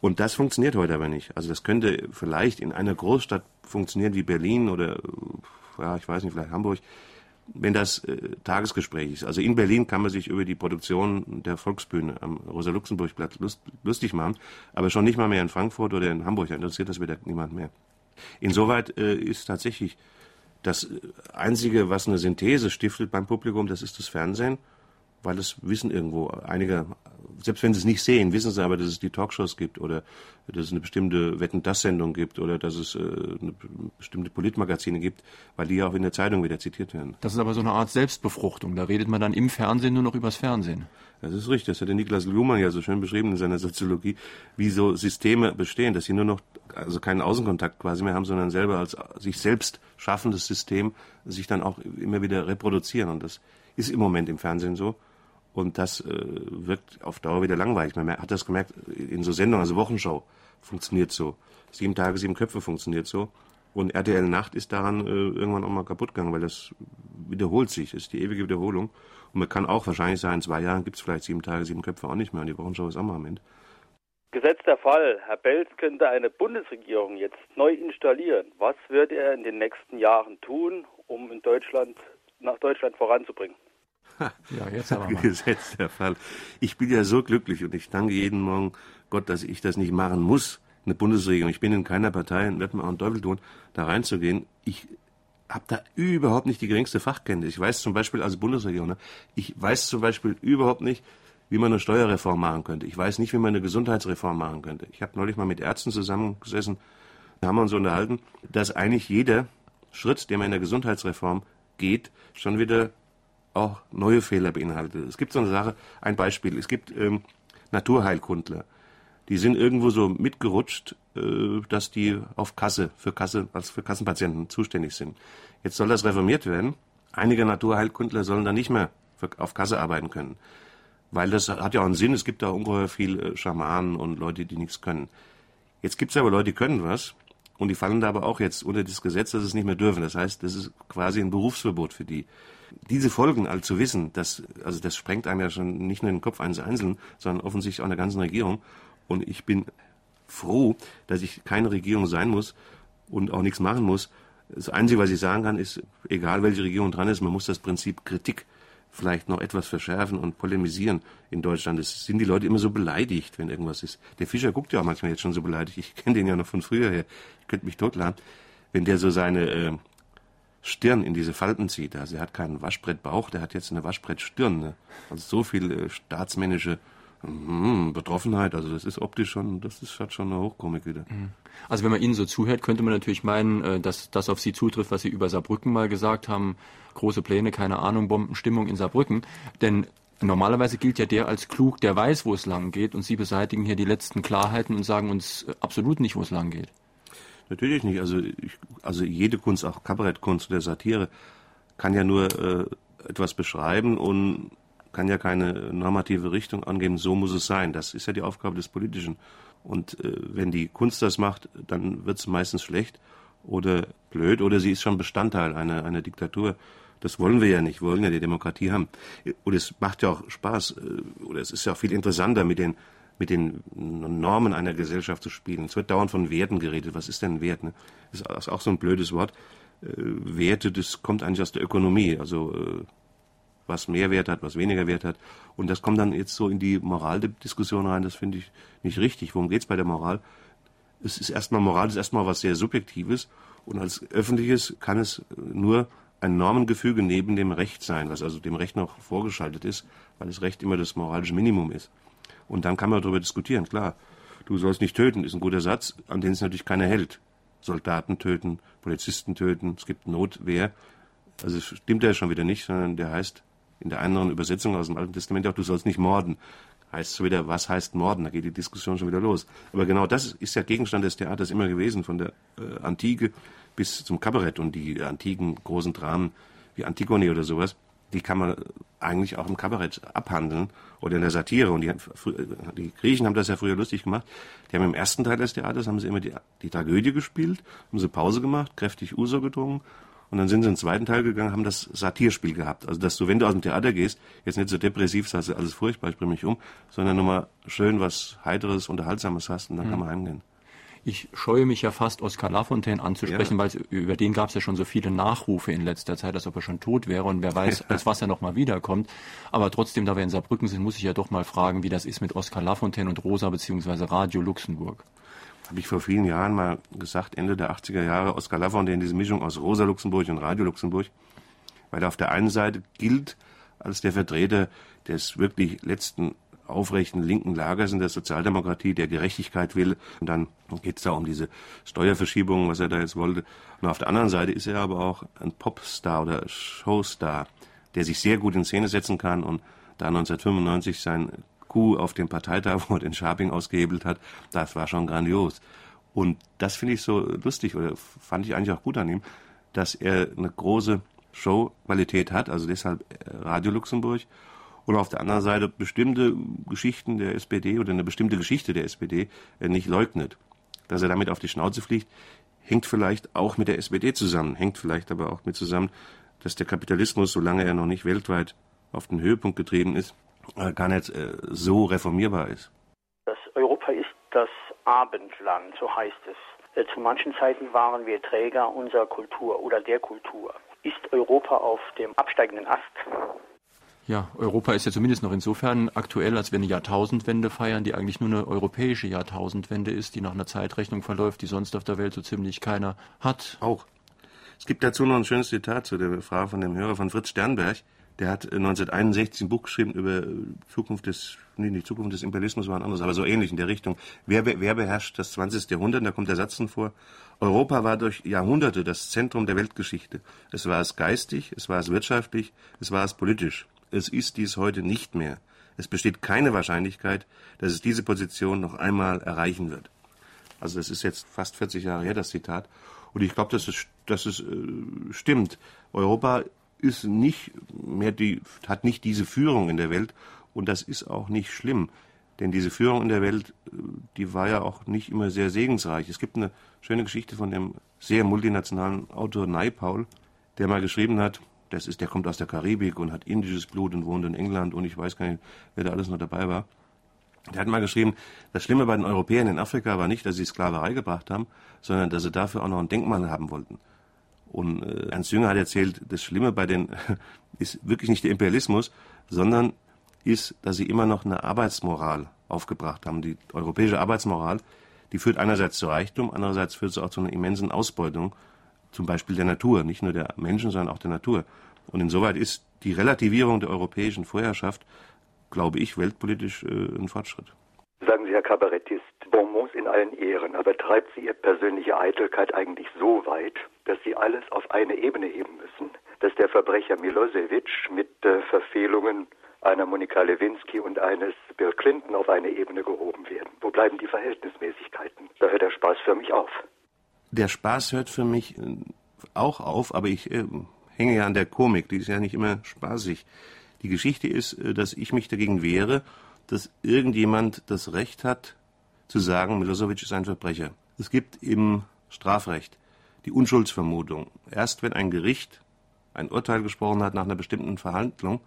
Und das funktioniert heute aber nicht. Also das könnte vielleicht in einer Großstadt funktionieren wie Berlin oder, ja, ich weiß nicht, vielleicht Hamburg wenn das äh, Tagesgespräch ist. Also in Berlin kann man sich über die Produktion der Volksbühne am Rosa-Luxemburg-Platz lust, lustig machen, aber schon nicht mal mehr in Frankfurt oder in Hamburg. Da interessiert das wieder niemand mehr. Insoweit äh, ist tatsächlich das Einzige, was eine Synthese stiftet beim Publikum, das ist das Fernsehen, weil das wissen irgendwo einige selbst wenn sie es nicht sehen, wissen sie aber, dass es die Talkshows gibt oder dass es eine bestimmte Wetten-Das-Sendung gibt oder dass es äh, eine bestimmte Politmagazine gibt, weil die ja auch in der Zeitung wieder zitiert werden. Das ist aber so eine Art Selbstbefruchtung. Da redet man dann im Fernsehen nur noch übers Fernsehen. Das ist richtig. Das hat der Niklas Luhmann ja so schön beschrieben in seiner Soziologie, wie so Systeme bestehen, dass sie nur noch also keinen Außenkontakt quasi mehr haben, sondern selber als sich selbst schaffendes System sich dann auch immer wieder reproduzieren. Und das ist im Moment im Fernsehen so. Und das äh, wirkt auf Dauer wieder langweilig. Man hat das gemerkt in so Sendungen, also Wochenschau funktioniert so. Sieben Tage, sieben Köpfe funktioniert so. Und RTL Nacht ist daran äh, irgendwann auch mal kaputt gegangen, weil das wiederholt sich. Das ist die ewige Wiederholung. Und man kann auch wahrscheinlich sagen, in zwei Jahren gibt es vielleicht sieben Tage, sieben Köpfe auch nicht mehr. Und die Wochenschau ist auch mal am Ende. Gesetzter Fall. Herr Belz könnte eine Bundesregierung jetzt neu installieren. Was wird er in den nächsten Jahren tun, um in Deutschland, nach Deutschland voranzubringen? ja, jetzt aber mal. Gesetz der Fall. Ich bin ja so glücklich und ich danke jeden Morgen Gott, dass ich das nicht machen muss, eine Bundesregierung. Ich bin in keiner Partei und werde mir auch einen Teufel tun, da reinzugehen. Ich habe da überhaupt nicht die geringste Fachkenntnis. Ich weiß zum Beispiel als Bundesregierung, ne, ich weiß zum Beispiel überhaupt nicht, wie man eine Steuerreform machen könnte. Ich weiß nicht, wie man eine Gesundheitsreform machen könnte. Ich habe neulich mal mit Ärzten zusammengesessen, da haben wir uns unterhalten, dass eigentlich jeder Schritt, den man in der Gesundheitsreform geht, schon wieder auch neue Fehler beinhaltet. Es gibt so eine Sache, ein Beispiel. Es gibt ähm, Naturheilkundler. Die sind irgendwo so mitgerutscht, äh, dass die auf Kasse, für Kasse, als für Kassenpatienten zuständig sind. Jetzt soll das reformiert werden. Einige Naturheilkundler sollen dann nicht mehr für, auf Kasse arbeiten können. Weil das hat ja auch einen Sinn. Es gibt da ungeheuer viel äh, Schamanen und Leute, die nichts können. Jetzt gibt es aber Leute, die können was. Und die fallen da aber auch jetzt unter das Gesetz, dass sie es nicht mehr dürfen. Das heißt, das ist quasi ein Berufsverbot für die. Diese Folgen all zu wissen, das, also das sprengt einem ja schon nicht nur den Kopf eines Einzelnen, sondern offensichtlich auch einer ganzen Regierung. Und ich bin froh, dass ich keine Regierung sein muss und auch nichts machen muss. Das Einzige, was ich sagen kann, ist, egal welche Regierung dran ist, man muss das Prinzip Kritik vielleicht noch etwas verschärfen und polemisieren in Deutschland. Es sind die Leute immer so beleidigt, wenn irgendwas ist. Der Fischer guckt ja auch manchmal jetzt schon so beleidigt. Ich kenne den ja noch von früher her. Ich könnte mich totlachen, wenn der so seine äh, Stirn in diese Falten zieht. Also er hat keinen Waschbrettbauch, der hat jetzt eine Waschbrettstirn. Ne? Also so viel äh, staatsmännische Mhm, Betroffenheit, also das ist optisch schon, das ist, hat schon eine Hochkomik wieder. Mhm. Also wenn man Ihnen so zuhört, könnte man natürlich meinen, äh, dass das auf Sie zutrifft, was Sie über Saarbrücken mal gesagt haben. Große Pläne, keine Ahnung, Bombenstimmung in Saarbrücken. Denn normalerweise gilt ja der als klug, der weiß, wo es lang geht. Und Sie beseitigen hier die letzten Klarheiten und sagen uns äh, absolut nicht, wo es lang geht. Natürlich nicht. Also, ich, also jede Kunst, auch Kabarettkunst oder Satire, kann ja nur äh, etwas beschreiben und kann ja keine normative Richtung angeben, so muss es sein. Das ist ja die Aufgabe des Politischen. Und äh, wenn die Kunst das macht, dann wird es meistens schlecht oder blöd oder sie ist schon Bestandteil einer, einer Diktatur. Das wollen wir ja nicht, wir wollen ja die Demokratie haben. Und es macht ja auch Spaß, äh, oder es ist ja auch viel interessanter, mit den, mit den Normen einer Gesellschaft zu spielen. Es wird dauernd von Werten geredet. Was ist denn Wert? Ne? Das ist auch so ein blödes Wort. Äh, Werte, das kommt eigentlich aus der Ökonomie. Also äh, was mehr Wert hat, was weniger Wert hat. Und das kommt dann jetzt so in die Moraldiskussion rein. Das finde ich nicht richtig. Worum geht es bei der Moral? Es ist erstmal Moral, ist erstmal was sehr Subjektives. Und als öffentliches kann es nur ein Normengefüge neben dem Recht sein, was also dem Recht noch vorgeschaltet ist, weil das Recht immer das moralische Minimum ist. Und dann kann man darüber diskutieren. Klar, du sollst nicht töten, ist ein guter Satz, an den es natürlich keiner hält. Soldaten töten, Polizisten töten, es gibt Notwehr. Also stimmt der schon wieder nicht, sondern der heißt, in der anderen Übersetzung aus dem Alten Testament auch, du sollst nicht morden. Heißt so wieder, was heißt morden? Da geht die Diskussion schon wieder los. Aber genau das ist ja Gegenstand des Theaters immer gewesen, von der äh, Antike bis zum Kabarett und die antiken großen Dramen wie Antigone oder sowas, die kann man eigentlich auch im Kabarett abhandeln oder in der Satire. Und die, die Griechen haben das ja früher lustig gemacht. Die haben im ersten Teil des Theaters haben sie immer die, die Tragödie gespielt, haben sie Pause gemacht, kräftig Uso getrunken und dann sind sie in den zweiten Teil gegangen, haben das Satirspiel gehabt. Also, dass du, wenn du aus dem Theater gehst, jetzt nicht so depressiv sagst, alles furchtbar, ich bringe mich um, sondern nochmal schön was Heiteres, Unterhaltsames hast und dann mhm. kann man heimgehen. Ich scheue mich ja fast, Oskar Lafontaine anzusprechen, ja. weil über den gab es ja schon so viele Nachrufe in letzter Zeit, als ob er schon tot wäre und wer weiß, als was er nochmal wiederkommt. Aber trotzdem, da wir in Saarbrücken sind, muss ich ja doch mal fragen, wie das ist mit Oskar Lafontaine und Rosa bzw. Radio Luxemburg habe ich vor vielen Jahren mal gesagt, Ende der 80er Jahre, Oskar Lafontaine, diese Mischung aus Rosa Luxemburg und Radio Luxemburg, weil er auf der einen Seite gilt als der Vertreter des wirklich letzten aufrechten linken Lagers in der Sozialdemokratie, der Gerechtigkeit will. Und dann geht es da um diese Steuerverschiebung, was er da jetzt wollte. Und auf der anderen Seite ist er aber auch ein Popstar oder Showstar, der sich sehr gut in Szene setzen kann und da 1995 sein Coup auf dem Parteitag, wo er den Scharping ausgehebelt hat, das war schon grandios. Und das finde ich so lustig, oder fand ich eigentlich auch gut an ihm, dass er eine große Showqualität hat, also deshalb äh, Radio Luxemburg. Und auf der anderen Seite bestimmte Geschichten der SPD oder eine bestimmte Geschichte der SPD äh, nicht leugnet. Dass er damit auf die Schnauze fliegt, hängt vielleicht auch mit der SPD zusammen, hängt vielleicht aber auch mit zusammen, dass der Kapitalismus, solange er noch nicht weltweit auf den Höhepunkt getrieben ist, äh, gar nicht äh, so reformierbar ist. Das Europa ist das Abendland, so heißt es. Zu manchen Zeiten waren wir Träger unserer Kultur oder der Kultur. Ist Europa auf dem absteigenden Ast? Ja, Europa ist ja zumindest noch insofern aktuell, als wir eine Jahrtausendwende feiern, die eigentlich nur eine europäische Jahrtausendwende ist, die nach einer Zeitrechnung verläuft, die sonst auf der Welt so ziemlich keiner hat. Auch. Es gibt dazu noch ein schönes Zitat zu der Frage von dem Hörer von Fritz Sternberg der hat 1961 ein Buch geschrieben über Zukunft des, nee, nicht Zukunft des Imperialismus war ein anderes, aber so ähnlich in der Richtung. Wer, wer beherrscht das 20. Jahrhundert? Da kommt der Satz vor. Europa war durch Jahrhunderte das Zentrum der Weltgeschichte. Es war es geistig, es war es wirtschaftlich, es war es politisch. Es ist dies heute nicht mehr. Es besteht keine Wahrscheinlichkeit, dass es diese Position noch einmal erreichen wird. Also das ist jetzt fast 40 Jahre her, das Zitat. Und ich glaube, dass es, dass es äh, stimmt. Europa ist nicht mehr die, hat nicht diese Führung in der Welt und das ist auch nicht schlimm. Denn diese Führung in der Welt, äh, die war ja auch nicht immer sehr segensreich. Es gibt eine schöne Geschichte von dem sehr multinationalen Autor Naipaul, der mal geschrieben hat, das ist, der kommt aus der Karibik und hat indisches Blut und wohnt in England und ich weiß gar nicht, wer da alles noch dabei war. Der hat mal geschrieben, das Schlimme bei den Europäern in Afrika war nicht, dass sie Sklaverei gebracht haben, sondern dass sie dafür auch noch ein Denkmal haben wollten. Und äh, Ernst Jünger hat erzählt, das Schlimme bei den ist wirklich nicht der Imperialismus, sondern ist, dass sie immer noch eine Arbeitsmoral aufgebracht haben. Die europäische Arbeitsmoral, die führt einerseits zu Reichtum, andererseits führt sie auch zu einer immensen Ausbeutung, zum Beispiel der Natur, nicht nur der Menschen, sondern auch der Natur. Und insoweit ist die Relativierung der europäischen Vorherrschaft, glaube ich, weltpolitisch äh, ein Fortschritt. Sagen Sie, Herr Kabarettist, Bonbons in allen Ehren, aber treibt Sie Ihre persönliche Eitelkeit eigentlich so weit, dass Sie alles auf eine Ebene heben müssen, dass der Verbrecher Milosevic mit äh, Verfehlungen einer Monika Lewinsky und eines Bill Clinton auf eine Ebene gehoben werden? Wo bleiben die Verhältnismäßigkeiten? Da hört der Spaß für mich auf. Der Spaß hört für mich äh, auch auf, aber ich äh, hänge ja an der Komik, die ist ja nicht immer spaßig. Die Geschichte ist, äh, dass ich mich dagegen wehre, dass irgendjemand das Recht hat, zu sagen, Milosevic ist ein Verbrecher. Es gibt im Strafrecht die Unschuldsvermutung. Erst wenn ein Gericht ein Urteil gesprochen hat nach einer bestimmten Verhandlung,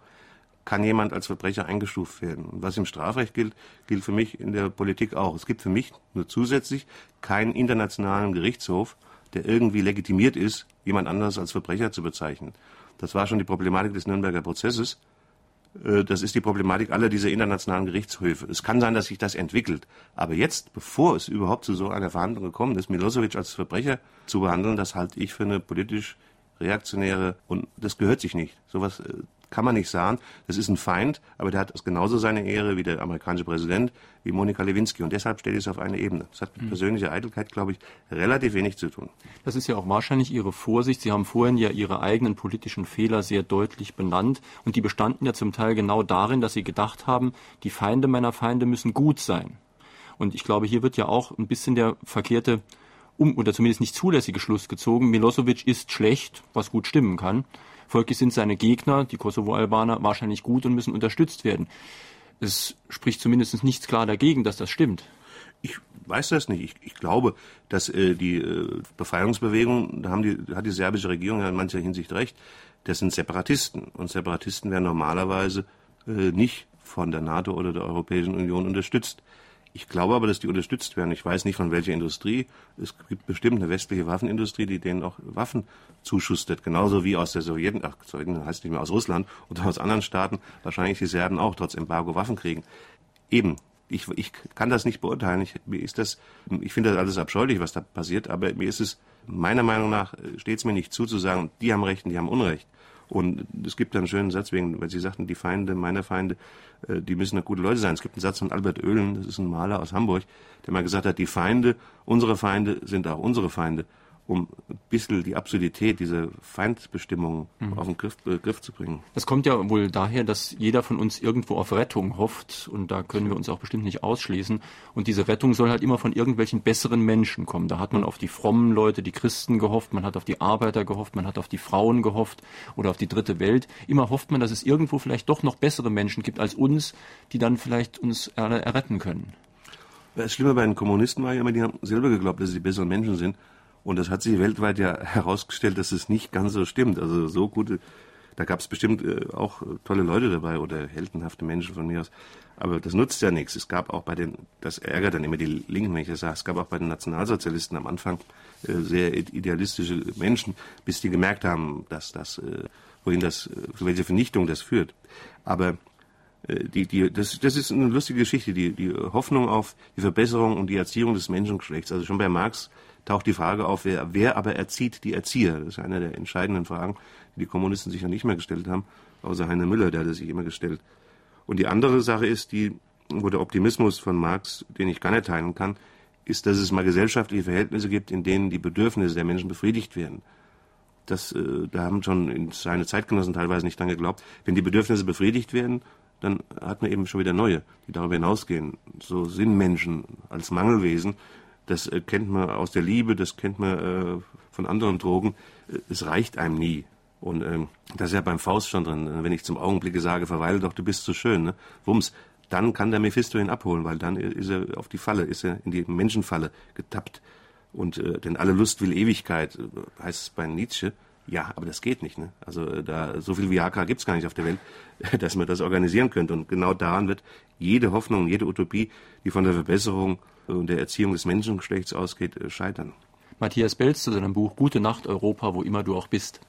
kann jemand als Verbrecher eingestuft werden. Und was im Strafrecht gilt, gilt für mich in der Politik auch. Es gibt für mich nur zusätzlich keinen internationalen Gerichtshof, der irgendwie legitimiert ist, jemand anderes als Verbrecher zu bezeichnen. Das war schon die Problematik des Nürnberger Prozesses. Äh, das ist die Problematik aller dieser internationalen Gerichtshöfe. Es kann sein, dass sich das entwickelt. Aber jetzt, bevor es überhaupt zu so einer Verhandlung gekommen ist, Milosevic als Verbrecher zu behandeln, das halte ich für eine politisch reaktionäre und das gehört sich nicht. Sowas äh, kann man nicht sagen. Das ist ein Feind, aber der hat genauso seine Ehre wie der amerikanische Präsident, wie Monika Lewinsky. Und deshalb ich es auf eine Ebene. Das hat mit mhm. persönlicher Eitelkeit, glaube ich, relativ wenig zu tun. Das ist ja auch wahrscheinlich Ihre Vorsicht. Sie haben vorhin ja Ihre eigenen politischen Fehler sehr deutlich benannt. Und die bestanden ja zum Teil genau darin, dass Sie gedacht haben, die Feinde meiner Feinde müssen gut sein. Und ich glaube, hier wird ja auch ein bisschen der verkehrte um, oder zumindest nicht zulässige Schluss gezogen. Milosevic ist schlecht, was gut stimmen kann. Folglich sind seine Gegner, die Kosovo-Albaner, wahrscheinlich gut und müssen unterstützt werden. Es spricht zumindest nichts klar dagegen, dass das stimmt. Ich weiß das nicht. Ich, ich glaube, dass äh, die äh, Befreiungsbewegung, da die, hat die serbische Regierung ja in mancher Hinsicht recht, das sind Separatisten. Und Separatisten werden normalerweise äh, nicht von der NATO oder der Europäischen Union unterstützt. Ich glaube aber, dass die unterstützt werden. Ich weiß nicht von welcher Industrie. Es gibt bestimmt eine westliche Waffenindustrie, die denen auch Waffen zuschustet. Genauso wie aus der Sowjeten, ach, Sowjeten heißt nicht mehr aus Russland oder aus anderen Staaten wahrscheinlich die Serben auch trotz Embargo Waffen kriegen. Eben. Ich, ich kann das nicht beurteilen. Ich, mir ist das, ich finde das alles abscheulich, was da passiert, aber mir ist es, meiner Meinung nach, steht es mir nicht zu, zu sagen, die haben Recht und die haben Unrecht. Und es gibt einen schönen Satz, wegen, weil Sie sagten, die Feinde meiner Feinde, äh, die müssen ja gute Leute sein. Es gibt einen Satz von Albert Oehlen, das ist ein Maler aus Hamburg, der mal gesagt hat, die Feinde, unsere Feinde sind auch unsere Feinde um ein bisschen die Absurdität dieser Feindbestimmung mhm. auf den Griff, äh, Griff, zu bringen. Das kommt ja wohl daher, dass jeder von uns irgendwo auf Rettung hofft und da können wir uns auch bestimmt nicht ausschließen. Und diese Rettung soll halt immer von irgendwelchen besseren Menschen kommen. Da hat man auf die frommen Leute, die Christen gehofft, man hat auf die Arbeiter gehofft, man hat auf die Frauen gehofft oder auf die dritte Welt. Immer hofft man, dass es irgendwo vielleicht doch noch bessere Menschen gibt als uns, die dann vielleicht uns erretten können. Das Schlimme bei den Kommunisten war ja immer, die haben selber geglaubt, dass sie die besseren Menschen sind. Und das hat sich weltweit ja herausgestellt, dass es nicht ganz so stimmt. Also so gute, da gab es bestimmt äh, auch tolle Leute dabei oder heldenhafte Menschen von mir aus. Aber das nutzt ja nichts. Es gab auch bei den, das ärgert dann immer die Linken, wenn ich das sage, es gab auch bei den Nationalsozialisten am Anfang äh, sehr idealistische Menschen, bis die gemerkt haben, dass das, äh, wohin das, äh, zu welcher Vernichtung das führt. Aber äh, die, die, das, das ist eine lustige Geschichte, die, die Hoffnung auf die Verbesserung und die Erziehung des Menschengeschlechts. Also schon bei Marx taucht die Frage auf, wer, wer aber erzieht die Erzieher? Das ist eine der entscheidenden Fragen, die die Kommunisten sich ja nicht mehr gestellt haben. außer Heiner Müller, der hat sich immer gestellt. Und die andere Sache ist die, wo der Optimismus von Marx, den ich gar nicht teilen kann, ist, dass es mal gesellschaftliche Verhältnisse gibt, in denen die Bedürfnisse der Menschen befriedigt werden. Das, äh, da haben schon seine Zeitgenossen teilweise nicht dran geglaubt. Wenn die Bedürfnisse befriedigt werden, dann hat man eben schon wieder neue, die darüber hinausgehen. So sind Menschen als Mangelwesen. Das äh, kennt man aus der Liebe, das kennt man äh, von anderen Drogen. Äh, es reicht einem nie. Und ähm, das ist ja beim Faust schon drin. Wenn ich zum Augenblicke sage, verweile doch, du bist so schön, ne? Wumms, dann kann der Mephisto ihn abholen, weil dann ist er auf die Falle, ist er in die Menschenfalle getappt. Und äh, denn alle Lust will Ewigkeit, äh, heißt es bei Nietzsche. Ja, aber das geht nicht. Ne? Also äh, da so viel Viagra gibt's gar nicht auf der Welt, dass man das organisieren könnte. Und genau daran wird jede Hoffnung, jede Utopie, die von der Verbesserung und der Erziehung des Menschengeschlechts ausgeht, äh, scheitern. Matthias Belz zu seinem Buch Gute Nacht Europa, wo immer du auch bist.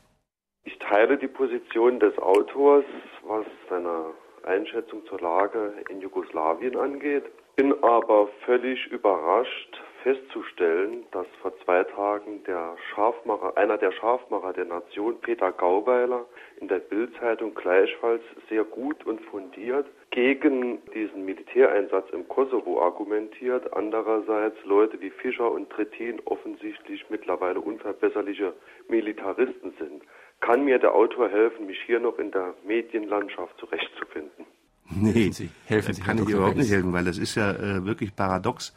Ich teile die Position des Autors, was seine Einschätzung zur Lage in Jugoslawien angeht, bin aber völlig überrascht festzustellen, dass vor zwei Tagen der Scharfmacher, einer der Scharfmacher der Nation, Peter Gauweiler, in der Bildzeitung gleichfalls sehr gut und fundiert gegen diesen Militäreinsatz im Kosovo argumentiert. Andererseits Leute wie Fischer und Trittin offensichtlich mittlerweile unverbesserliche Militaristen sind. Kann mir der Autor helfen, mich hier noch in der Medienlandschaft zurechtzufinden? Nee, helfen Sie, helfen Sie kann ich überhaupt nicht helfen, weil das ist ja äh, wirklich paradox.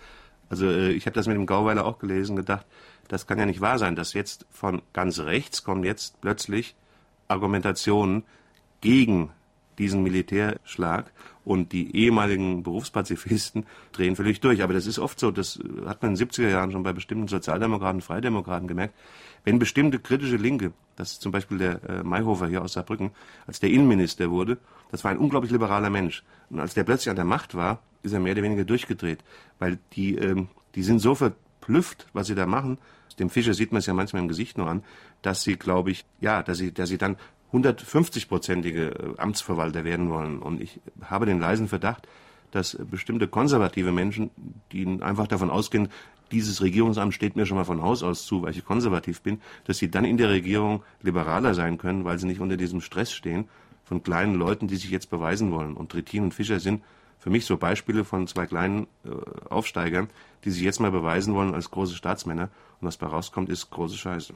Also äh, ich habe das mit dem Gauweiler auch gelesen, gedacht, das kann ja nicht wahr sein, dass jetzt von ganz rechts kommen jetzt plötzlich Argumentationen gegen diesen Militärschlag und die ehemaligen Berufspazifisten drehen völlig durch. Aber das ist oft so, das hat man in den 70er Jahren schon bei bestimmten Sozialdemokraten, Freidemokraten gemerkt, wenn bestimmte kritische Linke, das ist zum Beispiel der äh, Mayhofer hier aus Saarbrücken, als der Innenminister wurde, das war ein unglaublich liberaler Mensch. Und als der plötzlich an der Macht war, ist er mehr oder weniger durchgedreht, weil die, ähm, die sind so verblüfft, was sie da machen. Dem Fischer sieht man es ja manchmal im Gesicht nur an, dass sie, glaube ich, ja, dass sie, dass sie dann 150-prozentige äh, Amtsverwalter werden wollen. Und ich habe den leisen Verdacht, dass bestimmte konservative Menschen, die einfach davon ausgehen, dieses Regierungsamt steht mir schon mal von Haus aus zu, weil ich konservativ bin, dass sie dann in der Regierung liberaler sein können, weil sie nicht unter diesem Stress stehen von kleinen Leuten, die sich jetzt beweisen wollen. Und Trittin und Fischer sind für mich so Beispiele von zwei kleinen äh, Aufsteigern, die sich jetzt mal beweisen wollen als große Staatsmänner. Und was bei rauskommt, ist große Scheiße.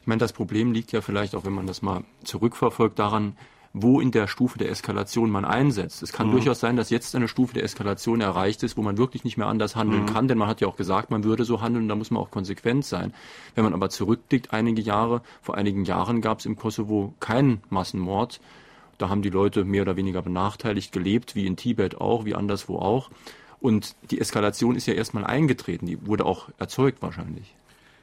Ich meine, das Problem liegt ja vielleicht auch, wenn man das mal zurückverfolgt, daran, wo in der Stufe der Eskalation man einsetzt. Es kann mhm. durchaus sein, dass jetzt eine Stufe der Eskalation erreicht ist, wo man wirklich nicht mehr anders handeln mhm. kann, denn man hat ja auch gesagt, man würde so handeln, da muss man auch konsequent sein. Wenn man aber zurückblickt, einige Jahre, vor einigen Jahren gab es im Kosovo keinen Massenmord. Da haben die Leute mehr oder weniger benachteiligt gelebt, wie in Tibet auch, wie anderswo auch. Und die Eskalation ist ja erstmal eingetreten, die wurde auch erzeugt wahrscheinlich.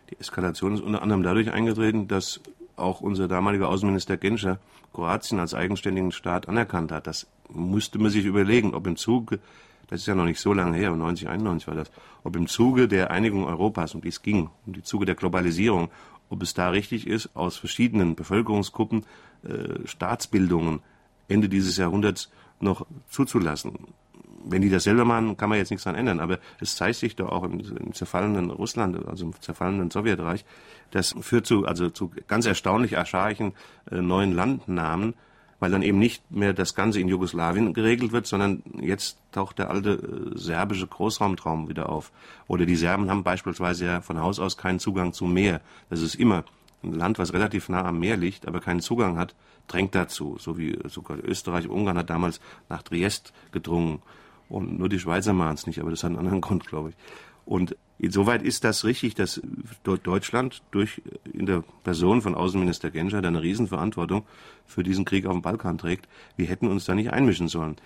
Die Eskalation ist unter anderem dadurch eingetreten, dass auch unser damaliger Außenminister Genscher Kroatien als eigenständigen Staat anerkannt hat. Das musste man sich überlegen, ob im Zuge, das ist ja noch nicht so lange her, 90, 91 war das, ob im Zuge der Einigung Europas, um die es ging, um die Zuge der Globalisierung, ob es da richtig ist, aus verschiedenen Bevölkerungsgruppen äh, Staatsbildungen Ende dieses Jahrhunderts noch zuzulassen. Wenn die das selber machen, kann man jetzt nichts daran ändern. Aber es zeigt sich doch auch im, im zerfallenen Russland, also im zerfallenen Sowjetreich, das führt zu, also zu ganz erstaunlich erscharchen äh, neuen Landnamen, weil dann eben nicht mehr das Ganze in Jugoslawien geregelt wird, sondern jetzt taucht der alte äh, serbische Großraumtraum wieder auf. Oder die Serben haben beispielsweise ja von Haus aus keinen Zugang zum Meer. Das ist immer ein Land, was relativ nah am Meer liegt, aber keinen Zugang hat, drängt dazu. So wie sogar Österreich, Ungarn hat damals nach Triest gedrungen. Und nur die Schweizer machen es nicht, aber das hat einen anderen Grund, glaube ich. Und insoweit ist das richtig, dass Deutschland durch in der Person von Außenminister Genscher eine Riesenverantwortung für diesen Krieg auf dem Balkan trägt. Wir hätten uns da nicht einmischen sollen.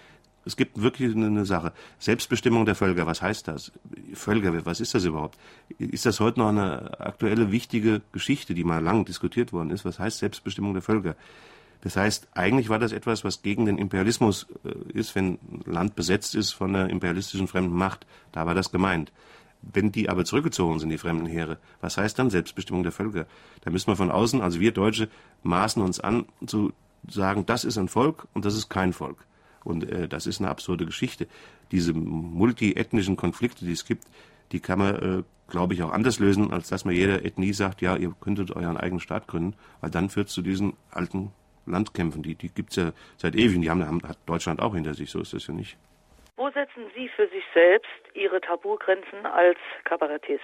Es gibt wirklich eine Sache. Selbstbestimmung der Völker, was heißt das? Völker, was ist das überhaupt? Ist das heute noch eine aktuelle, wichtige Geschichte, die mal lang diskutiert worden ist? Was heißt Selbstbestimmung der Völker? Das heißt, eigentlich war das etwas, was gegen den Imperialismus äh, ist, wenn Land besetzt ist von einer imperialistischen fremden Macht. Da war das gemeint. Wenn die aber zurückgezogen sind, die fremden Heere, was heißt dann Selbstbestimmung der Völker? Da müssen wir von außen, also wir Deutsche, maßen uns an, zu sagen, das ist ein Volk und das ist kein Volk. Und äh, das ist eine absurde Geschichte. Diese multiethnischen Konflikte, die es gibt, die kann man, äh, glaube ich, auch anders lösen, als dass man jeder Ethnie sagt, ja, ihr könntet euren eigenen Staat gründen, weil dann führt es zu diesen alten Land kämpfen. Die, die gibt es ja seit ewig. Die haben, haben, hat Deutschland auch hinter sich, so ist das ja nicht. Wo setzen Sie für sich selbst Ihre Tabugrenzen als Kabarettist?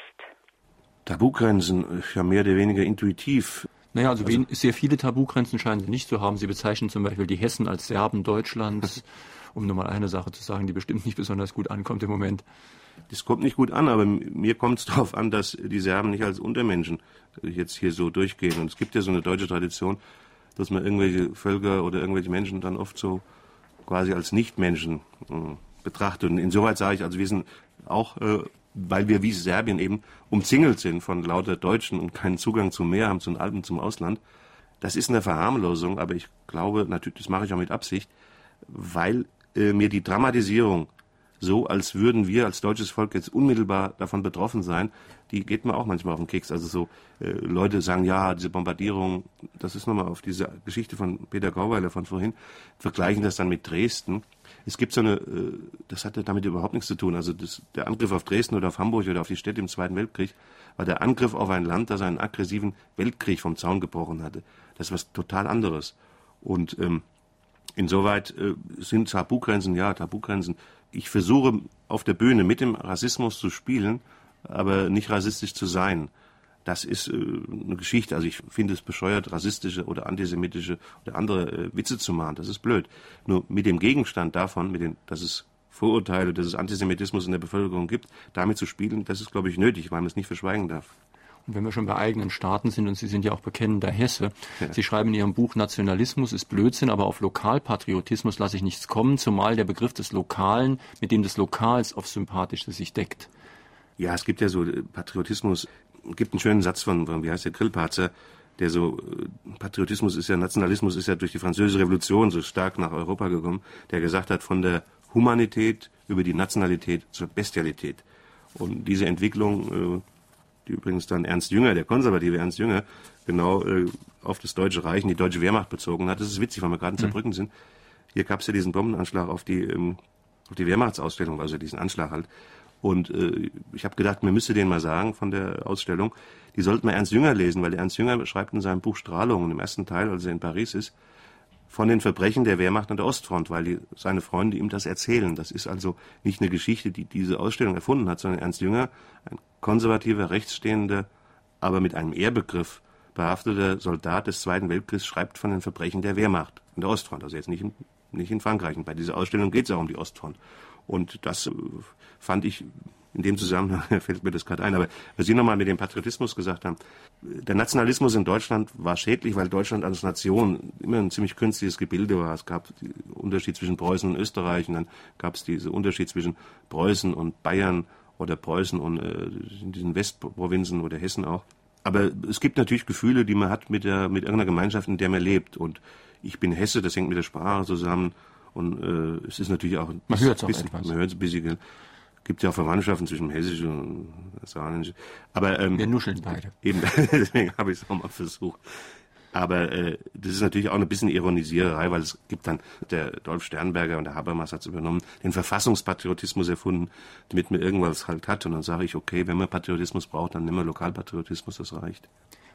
Tabugrenzen, ja mehr oder weniger intuitiv. Naja, also, also sehr viele Tabugrenzen scheinen Sie nicht zu haben. Sie bezeichnen zum Beispiel die Hessen als Serben Deutschlands, um nur mal eine Sache zu sagen, die bestimmt nicht besonders gut ankommt im Moment. Das kommt nicht gut an, aber mir kommt es darauf an, dass die Serben nicht als Untermenschen jetzt hier so durchgehen. Und es gibt ja so eine deutsche Tradition, dass man irgendwelche Völker oder irgendwelche Menschen dann oft so quasi als Nichtmenschen äh, betrachtet. Und insoweit sage ich, also wir sind auch, äh, weil wir wie Serbien eben umzingelt sind von lauter Deutschen und keinen Zugang zum Meer haben, zu den Alpen, zum Ausland. Das ist eine Verharmlosung, aber ich glaube, natürlich, das mache ich auch mit Absicht, weil äh, mir die Dramatisierung so, als würden wir als deutsches Volk jetzt unmittelbar davon betroffen sein, die geht mir auch manchmal auf den Keks. Also so äh, Leute sagen, ja, diese Bombardierung, das ist nochmal auf diese Geschichte von Peter Gauweiler von vorhin, vergleichen das dann mit Dresden. Es gibt so eine, äh, das hatte damit überhaupt nichts zu tun. Also das, der Angriff auf Dresden oder auf Hamburg oder auf die Städte im Zweiten Weltkrieg war der Angriff auf ein Land, das einen aggressiven Weltkrieg vom Zaun gebrochen hatte. Das ist was total anderes. Und ähm, insoweit äh, sind Tabugrenzen, ja, Tabugrenzen. Ich versuche auf der Bühne mit dem Rassismus zu spielen, aber nicht rassistisch zu sein. Das ist äh, eine Geschichte. Also ich finde es bescheuert, rassistische oder antisemitische oder andere äh, Witze zu machen. Das ist blöd. Nur mit dem Gegenstand davon, mit den, dass es Vorurteile, dass es Antisemitismus in der Bevölkerung gibt, damit zu spielen, das ist, glaube ich, nötig, weil man es nicht verschweigen darf. Und wenn wir schon bei eigenen Staaten sind, und Sie sind ja auch bekennender Hesse, ja. Sie schreiben in Ihrem Buch, Nationalismus ist Blödsinn, aber auf Lokalpatriotismus lasse ich nichts kommen, zumal der Begriff des Lokalen mit dem des Lokals auf Sympathisches sich deckt. Ja, es gibt ja so äh, Patriotismus. Es gibt einen schönen Satz von, von wie heißt der, Grillparzer, der so, äh, Patriotismus ist ja, Nationalismus ist ja durch die französische Revolution so stark nach Europa gekommen, der gesagt hat, von der Humanität über die Nationalität zur Bestialität. Und diese Entwicklung, äh, die übrigens dann Ernst Jünger, der konservative Ernst Jünger, genau auf das Deutsche Reich und die deutsche Wehrmacht bezogen hat. Das ist witzig, weil wir gerade in mhm. Zerbrücken sind. Hier gab es ja diesen Bombenanschlag auf die, ähm, auf die Wehrmachtsausstellung, also diesen Anschlag halt. Und äh, ich habe gedacht, mir müsste den mal sagen von der Ausstellung, die sollten wir Ernst Jünger lesen, weil Ernst Jünger schreibt in seinem Buch Strahlung, im ersten Teil, als er in Paris ist, von den Verbrechen der Wehrmacht an der Ostfront, weil die, seine Freunde ihm das erzählen. Das ist also nicht eine Geschichte, die diese Ausstellung erfunden hat, sondern Ernst Jünger, ein konservativer, rechtsstehender, aber mit einem Ehrbegriff behafteter Soldat des Zweiten Weltkriegs, schreibt von den Verbrechen der Wehrmacht an der Ostfront. Also jetzt nicht in, nicht in Frankreich. Und bei dieser Ausstellung geht es auch um die Ostfront. Und das äh, fand ich in dem Zusammenhang fällt mir das gerade ein. Aber was Sie nochmal mit dem Patriotismus gesagt haben, der Nationalismus in Deutschland war schädlich, weil Deutschland als Nation immer ein ziemlich künstliches Gebilde war. Es gab den Unterschied zwischen Preußen und Österreich und dann gab es diesen Unterschied zwischen Preußen und Bayern oder Preußen und äh, diesen Westprovinzen oder Hessen auch. Aber es gibt natürlich Gefühle, die man hat mit, der, mit irgendeiner Gemeinschaft, in der man lebt. Und ich bin Hesse, das hängt mit der Sprache zusammen. Und äh, es ist natürlich auch... Man hört es auch etwas. Man hört es ein bisschen. gibt ja auch Verwandtschaften zwischen Hessisch und Saarländisch. Aber, ähm, Wir nuscheln beide. Eben, deswegen habe ich es auch mal versucht. Aber äh, das ist natürlich auch ein bisschen Ironisiererei, weil es gibt dann, der Dolf Sternberger und der Habermas hat es übernommen, den Verfassungspatriotismus erfunden, damit man irgendwas halt hat. Und dann sage ich, okay, wenn man Patriotismus braucht, dann nehmen wir Lokalpatriotismus, das reicht.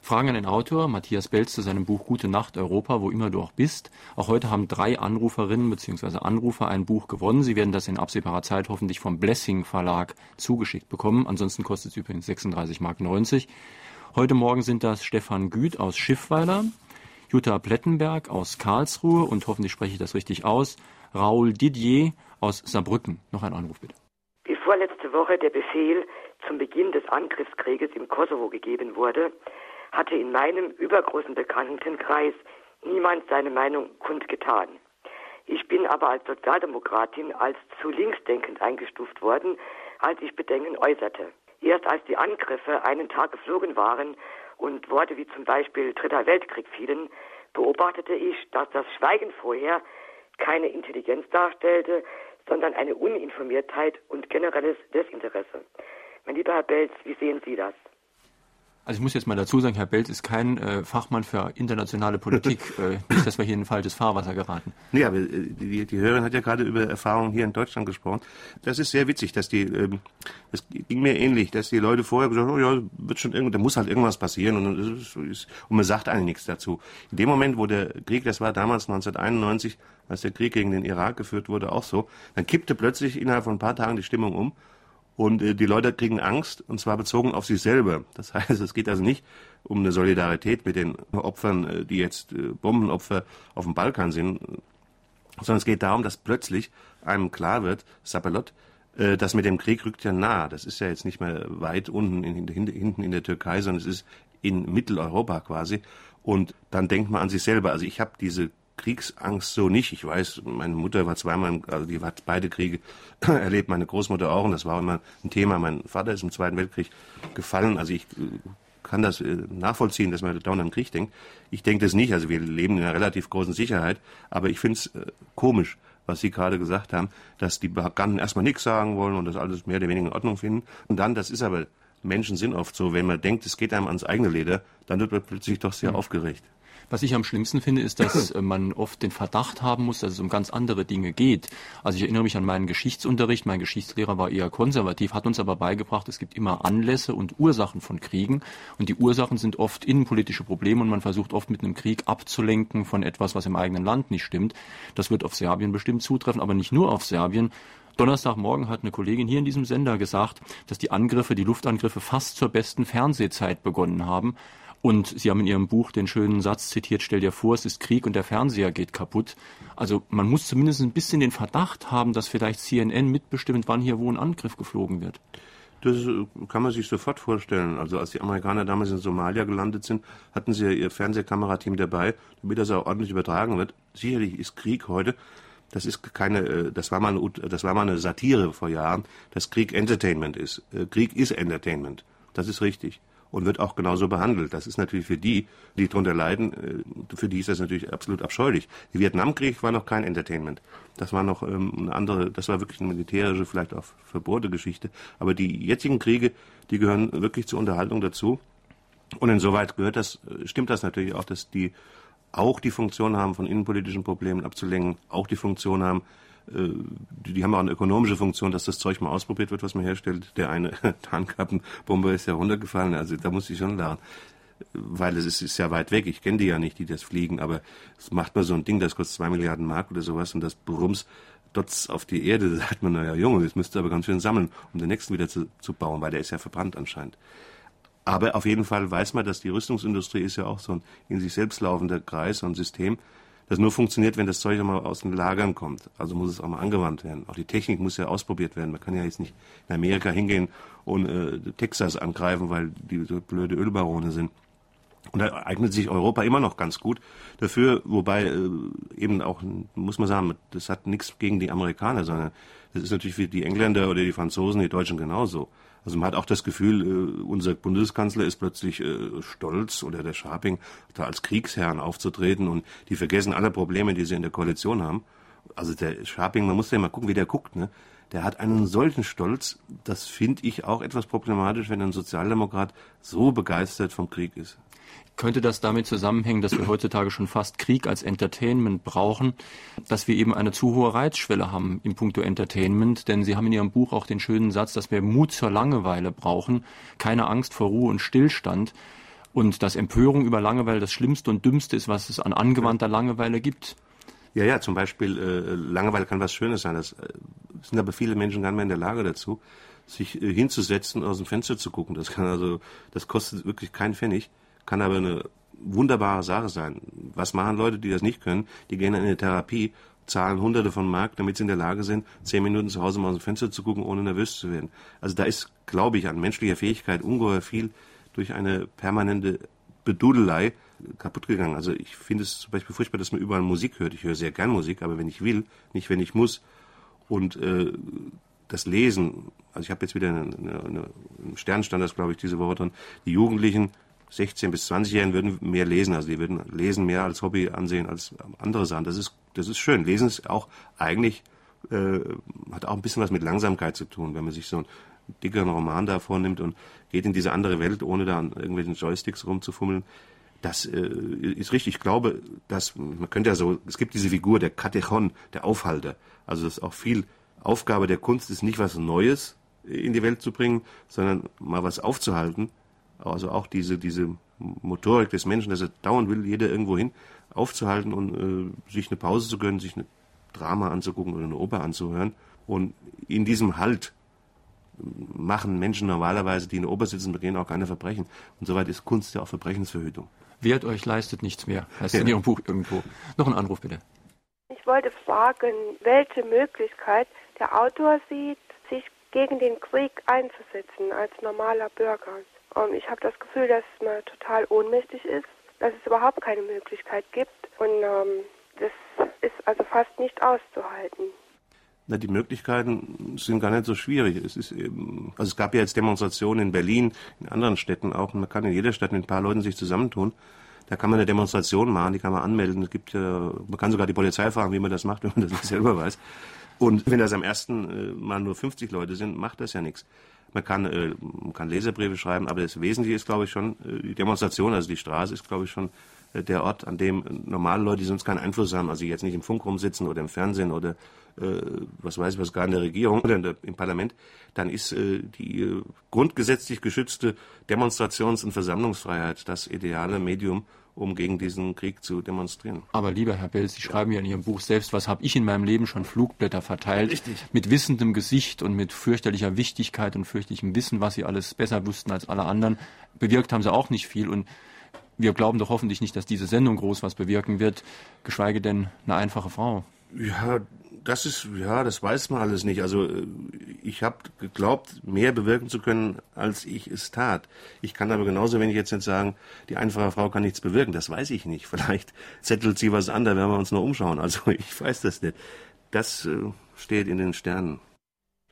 Fragen an den Autor, Matthias Belz, zu seinem Buch Gute Nacht Europa, wo immer du auch bist. Auch heute haben drei Anruferinnen bzw. Anrufer ein Buch gewonnen. Sie werden das in absehbarer Zeit hoffentlich vom Blessing Verlag zugeschickt bekommen. Ansonsten kostet es übrigens 36,90 Mark. Heute Morgen sind das Stefan Güth aus Schiffweiler, Jutta Plettenberg aus Karlsruhe und hoffentlich spreche ich das richtig aus, Raoul Didier aus Saarbrücken. Noch ein Anruf bitte. Bevor letzte Woche der Befehl zum Beginn des Angriffskrieges im Kosovo gegeben wurde, hatte in meinem übergroßen Bekanntenkreis niemand seine Meinung kundgetan. Ich bin aber als Sozialdemokratin als zu linksdenkend eingestuft worden, als ich Bedenken äußerte. Erst als die Angriffe einen Tag geflogen waren und Worte wie zum Beispiel Dritter Weltkrieg fielen, beobachtete ich, dass das Schweigen vorher keine Intelligenz darstellte, sondern eine Uninformiertheit und generelles Desinteresse. Mein lieber Herr Belz, wie sehen Sie das? Also ich muss jetzt mal dazu sagen, Herr Belz ist kein äh, Fachmann für internationale Politik. äh, nicht, dass wir hier in ein falsches Fahrwasser geraten. Nee, aber äh, die, die Hörerin hat ja gerade über Erfahrungen hier in Deutschland gesprochen. Das ist sehr witzig, dass die, ähm, das ging mir ähnlich, dass die Leute vorher gesagt haben, oh ja, wird schon irgend, da muss halt irgendwas passieren und, ist, und man sagt eigentlich nichts dazu. In dem Moment, wo der Krieg, das war damals 1991, als der Krieg gegen den Irak geführt wurde, auch so, dann kippte plötzlich innerhalb von ein paar Tagen die Stimmung um und äh, die Leute kriegen Angst, und zwar bezogen auf sich selber. Das heißt, es geht also nicht um eine Solidarität mit den Opfern, äh, die jetzt äh, Bombenopfer auf dem Balkan sind, sondern es geht darum, dass plötzlich einem klar wird, Sapalot, äh, das mit dem Krieg rückt ja nah. Das ist ja jetzt nicht mehr weit unten in, in, hinten in der Türkei, sondern es ist in Mitteleuropa quasi. Und dann denkt man an sich selber. Also ich habe diese Kriegsangst so nicht. Ich weiß, meine Mutter war zweimal, also die hat beide Kriege erlebt, meine Großmutter auch, und das war immer ein Thema. Mein Vater ist im Zweiten Weltkrieg gefallen, also ich äh, kann das äh, nachvollziehen, dass man dauernd an den Krieg denkt. Ich denke das nicht, also wir leben in einer relativ großen Sicherheit, aber ich finde es äh, komisch, was Sie gerade gesagt haben, dass die Bekannten erstmal nichts sagen wollen und das alles mehr oder weniger in Ordnung finden. Und dann, das ist aber, Menschen sind oft so, wenn man denkt, es geht einem ans eigene Leder, dann wird man plötzlich doch sehr mhm. aufgeregt. Was ich am schlimmsten finde, ist, dass äh, man oft den Verdacht haben muss, dass es um ganz andere Dinge geht. Also ich erinnere mich an meinen Geschichtsunterricht. Mein Geschichtslehrer war eher konservativ, hat uns aber beigebracht, es gibt immer Anlässe und Ursachen von Kriegen. Und die Ursachen sind oft innenpolitische Probleme und man versucht oft mit einem Krieg abzulenken von etwas, was im eigenen Land nicht stimmt. Das wird auf Serbien bestimmt zutreffen, aber nicht nur auf Serbien. Donnerstagmorgen hat eine Kollegin hier in diesem Sender gesagt, dass die Angriffe, die Luftangriffe fast zur besten Fernsehzeit begonnen haben. Und Sie haben in Ihrem Buch den schönen Satz zitiert, stell dir vor, es ist Krieg und der Fernseher geht kaputt. Also man muss zumindest ein bisschen den Verdacht haben, dass vielleicht CNN mitbestimmt, wann hier wo ein Angriff geflogen wird. Das äh, kann man sich sofort vorstellen. Also als die Amerikaner damals in Somalia gelandet sind, hatten sie ja ihr Fernsehkamerateam dabei, damit das auch ordentlich übertragen wird. Sicherlich ist Krieg heute das ist keine, äh, das war mal eine, das war mal eine Satire vor Jahren, dass Krieg Entertainment ist. Äh, Krieg ist Entertainment. Das ist richtig und wird auch genauso behandelt. Das ist natürlich für die, die darunter leiden, äh, für die ist das natürlich absolut abscheulich. Der Vietnamkrieg war noch kein Entertainment. Das war noch ähm, eine andere, das war wirklich eine militärische, vielleicht auch verbohrte Geschichte. Aber die jetzigen Kriege, die gehören wirklich zur Unterhaltung dazu. Und insoweit gehört das, äh, stimmt das natürlich auch, dass die auch die Funktion haben, von innenpolitischen Problemen abzulenken, auch die Funktion haben, die, die haben auch eine ökonomische Funktion, dass das Zeug mal ausprobiert wird, was man herstellt. Der eine Tarnkappenbomber ist ja runtergefallen, also da muss ich schon lernen. Weil es ist, ist ja weit weg, ich kenne die ja nicht, die das fliegen, aber es macht mal so ein Ding, das kostet zwei Milliarden Mark oder sowas und das Brums dotz auf die Erde, da sagt man, naja, Junge, das müsst ihr aber ganz schön sammeln, um den nächsten wieder zu, zu bauen, weil der ist ja verbrannt anscheinend. Aber auf jeden Fall weiß man, dass die Rüstungsindustrie ist ja auch so ein in sich selbst laufender Kreis, so ein System das nur funktioniert, wenn das Zeug einmal aus den Lagern kommt. Also muss es auch mal angewandt werden. Auch die Technik muss ja ausprobiert werden. Man kann ja jetzt nicht in Amerika hingehen und äh, Texas angreifen, weil die so blöde Ölbarone sind. Und da eignet sich Europa immer noch ganz gut dafür, wobei äh, eben auch, muss man sagen, das hat nichts gegen die Amerikaner, sondern das ist natürlich für die Engländer oder die Franzosen, die Deutschen genauso. Also man hat auch das Gefühl, äh, unser Bundeskanzler ist plötzlich äh, stolz oder der Scharping da als Kriegsherrn aufzutreten und die vergessen alle Probleme, die sie in der Koalition haben. Also der Scharping, man muss ja mal gucken, wie der guckt, ne? Der hat einen solchen Stolz, das finde ich auch etwas problematisch, wenn ein Sozialdemokrat so begeistert vom Krieg ist. Könnte das damit zusammenhängen, dass wir heutzutage schon fast Krieg als Entertainment brauchen, dass wir eben eine zu hohe Reizschwelle haben im Punkto Entertainment? Denn Sie haben in Ihrem Buch auch den schönen Satz, dass wir Mut zur Langeweile brauchen, keine Angst vor Ruhe und Stillstand und dass Empörung über Langeweile das Schlimmste und Dümmste ist, was es an angewandter Langeweile gibt. Ja, ja, zum Beispiel äh, Langeweile kann was Schönes sein. Das äh, sind aber viele Menschen gar nicht mehr in der Lage dazu, sich äh, hinzusetzen und aus dem Fenster zu gucken. Das kann also, das kostet wirklich keinen Pfennig kann aber eine wunderbare Sache sein. Was machen Leute, die das nicht können? Die gehen in eine Therapie, zahlen Hunderte von Mark, damit sie in der Lage sind, zehn Minuten zu Hause mal aus dem Fenster zu gucken, ohne nervös zu werden. Also da ist, glaube ich, an menschlicher Fähigkeit ungeheuer viel durch eine permanente Bedudelei kaputt gegangen. Also ich finde es zum Beispiel furchtbar, dass man überall Musik hört. Ich höre sehr gern Musik, aber wenn ich will, nicht wenn ich muss. Und äh, das Lesen, also ich habe jetzt wieder eine, eine, eine, Sternstand das, glaube ich, diese Woche drin, die Jugendlichen 16 bis 20-Jährigen würden mehr lesen. Also die würden Lesen mehr als Hobby ansehen als andere Sachen. Das ist, das ist schön. Lesen ist auch eigentlich, äh, hat auch ein bisschen was mit Langsamkeit zu tun. Wenn man sich so ein dickeren Roman da vornimmt und geht in diese andere Welt, ohne da an irgendwelchen Joysticks rumzufummeln. Das äh, ist richtig. Ich glaube, dass man könnte ja so, es gibt diese Figur der Katechon, der Aufhalter. Also das ist auch viel Aufgabe der Kunst ist nicht was Neues in die Welt zu bringen, sondern mal was aufzuhalten. Also auch diese diese Motorik des Menschen, dass er dauern will, jeder irgendwo hin, aufzuhalten und äh, sich eine Pause zu gönnen, sich eine Drama anzugucken oder eine Oper anzuhören. Und in diesem Halt machen Menschen normalerweise, die in der Oper sitzen, begehen auch keine Verbrechen. Und soweit ist Kunst ja auch Verbrechensverhütung. Wehrt euch, leistet nichts mehr, heißt ja. in Ihrem Buch irgendwo. Noch ein Anruf bitte. Ich wollte fragen, welche Möglichkeit der Autor sieht, sich gegen den Krieg einzusetzen als normaler Bürger. Und ich habe das Gefühl, dass man total ohnmächtig ist, dass es überhaupt keine Möglichkeit gibt. Und ähm, das ist also fast nicht auszuhalten. Na, die Möglichkeiten sind gar nicht so schwierig. Es ist eben, also es gab ja jetzt Demonstrationen in Berlin, in anderen Städten auch. Man kann in jeder Stadt mit ein paar Leuten sich zusammentun. Da kann man eine Demonstration machen, die kann man anmelden. Es gibt, man kann sogar die Polizei fragen, wie man das macht, wenn man das nicht selber weiß. Und wenn das am ersten äh, Mal nur 50 Leute sind, macht das ja nichts. Man kann, äh, man kann Leserbriefe schreiben, aber das Wesentliche ist, glaube ich, schon, äh, die Demonstration, also die Straße ist, glaube ich, schon äh, der Ort, an dem normale Leute, die sonst keinen Einfluss haben, also jetzt nicht im Funk rumsitzen oder im Fernsehen oder äh, was weiß ich was gar in der Regierung oder der, im Parlament, dann ist äh, die äh, grundgesetzlich geschützte Demonstrations- und Versammlungsfreiheit das ideale Medium, um gegen diesen Krieg zu demonstrieren. Aber lieber Herr Bell, Sie schreiben ja in Ihrem Buch selbst, was habe ich in meinem Leben schon Flugblätter verteilt, Richtig. mit wissendem Gesicht und mit fürchterlicher Wichtigkeit und fürchterlichem Wissen, was Sie alles besser wussten als alle anderen. Bewirkt haben Sie auch nicht viel und wir glauben doch hoffentlich nicht, dass diese Sendung groß was bewirken wird, geschweige denn eine einfache Frau. Ja, das ist, ja, das weiß man alles nicht. Also äh, ich habe geglaubt, mehr bewirken zu können, als ich es tat. Ich kann aber genauso wenig jetzt nicht sagen, die einfache Frau kann nichts bewirken. Das weiß ich nicht. Vielleicht zettelt sie was an, da werden wir uns nur umschauen. Also ich weiß das nicht. Das äh, steht in den Sternen.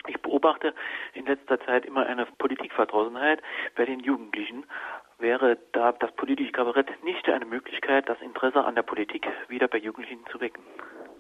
Ich beobachte in letzter Zeit immer eine Politikverdrossenheit bei den Jugendlichen. Wäre da das politische Kabarett nicht eine Möglichkeit, das Interesse an der Politik wieder bei Jugendlichen zu wecken?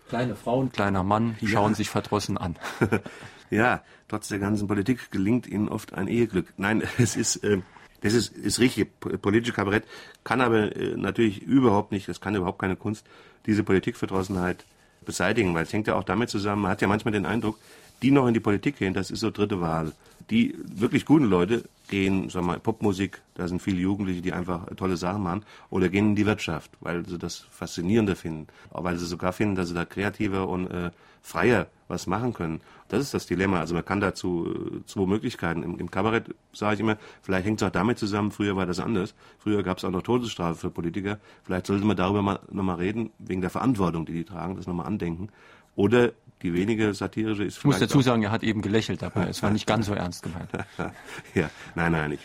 Kleine Frau und kleiner Mann ja. schauen sich verdrossen an. ja, trotz der ganzen Politik gelingt ihnen oft ein Eheglück. Nein, es ist, äh, das ist, ist richtig. Politische Kabarett kann aber äh, natürlich überhaupt nicht, das kann überhaupt keine Kunst, diese Politikverdrossenheit beseitigen, weil es hängt ja auch damit zusammen, man hat ja manchmal den Eindruck, die noch in die Politik gehen, das ist so dritte Wahl. Die wirklich guten Leute gehen, sagen wir mal, Popmusik, da sind viele Jugendliche, die einfach tolle Sachen machen, oder gehen in die Wirtschaft, weil sie das faszinierender finden, weil sie sogar finden, dass sie da kreativer und äh, freier was machen können. Das ist das Dilemma. Also man kann dazu äh, zwei Möglichkeiten. Im, im Kabarett sage ich immer, vielleicht hängt es auch damit zusammen, früher war das anders. Früher gab es auch noch Todesstrafe für Politiker. Vielleicht sollte man darüber mal nochmal reden, wegen der Verantwortung, die die tragen, das nochmal andenken. Oder die wenige satirische ist Ich muss dazu sagen, er hat eben gelächelt dabei. Es war nicht ganz so ernst gemeint. ja, nein, nein, ich,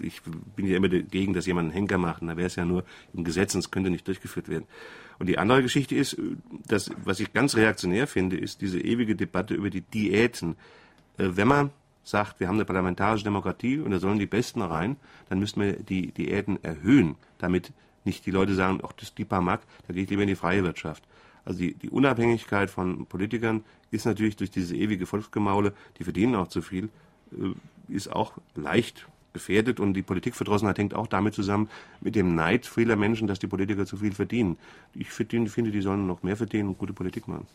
ich bin ja immer dagegen, dass jemand einen Henker macht. Und da wäre es ja nur im Gesetz und es könnte nicht durchgeführt werden. Und die andere Geschichte ist, dass, was ich ganz reaktionär finde, ist diese ewige Debatte über die Diäten. Äh, wenn man sagt, wir haben eine parlamentarische Demokratie und da sollen die Besten rein, dann müssten wir die Diäten erhöhen, damit nicht die Leute sagen, ach, das ist die paar Mark, da gehe ich lieber in die freie Wirtschaft. Also die, die Unabhängigkeit von Politikern ist natürlich durch diese ewige Volksgemaule, die verdienen auch zu viel, äh, ist auch leicht gefährdet und die Politikverdrossenheit hängt auch damit zusammen mit dem Neid vieler Menschen, dass die Politiker zu viel verdienen. Ich finde, die sollen noch mehr verdienen und gute Politik machen.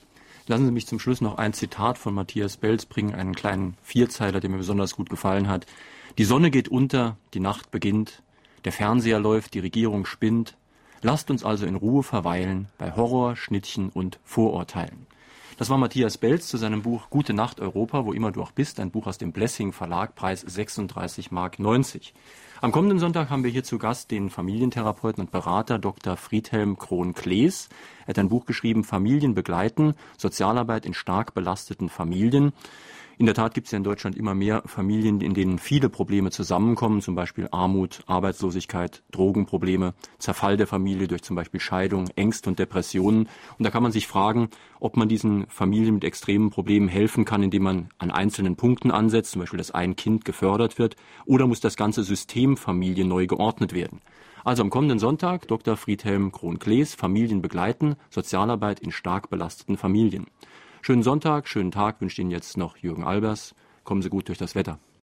Lassen Sie mich zum Schluss noch ein Zitat von Matthias Belz bringen, einen kleinen Vierzeiler, der mir besonders gut gefallen hat. Die Sonne geht unter, die Nacht beginnt, der Fernseher läuft, die Regierung spinnt, Lasst uns also in Ruhe verweilen bei Horror, Schnittchen und Vorurteilen. Das war Matthias Belz zu seinem Buch Gute Nacht Europa, wo immer du auch bist, ein Buch aus dem Blessing Verlag, Preis 36 Mark 90. Am kommenden Sonntag haben wir hier zu Gast den Familientherapeuten und Berater Dr. Friedhelm Krohn-Klees. Er hat ein Buch geschrieben, Familien begleiten, Sozialarbeit in stark belasteten Familien. In der Tat gibt es ja in Deutschland immer mehr Familien, in denen viele Probleme zusammenkommen, zum Beispiel Armut, Arbeitslosigkeit, Drogenprobleme, Zerfall der Familie durch zum Beispiel Scheidung, Ängste und Depressionen. Und da kann man sich fragen, ob man diesen Familien mit extremen Problemen helfen kann, indem man an einzelnen Punkten ansetzt, zum Beispiel, dass ein Kind gefördert wird, oder muss das ganze System Familie neu geordnet werden. Also am kommenden Sonntag Dr. Friedhelm Krohn-Klees, Familien begleiten, Sozialarbeit in stark belasteten Familien. Schönen Sonntag, schönen Tag wünscht Ihnen jetzt noch Jürgen Albers. Kommen Sie gut durch das Wetter.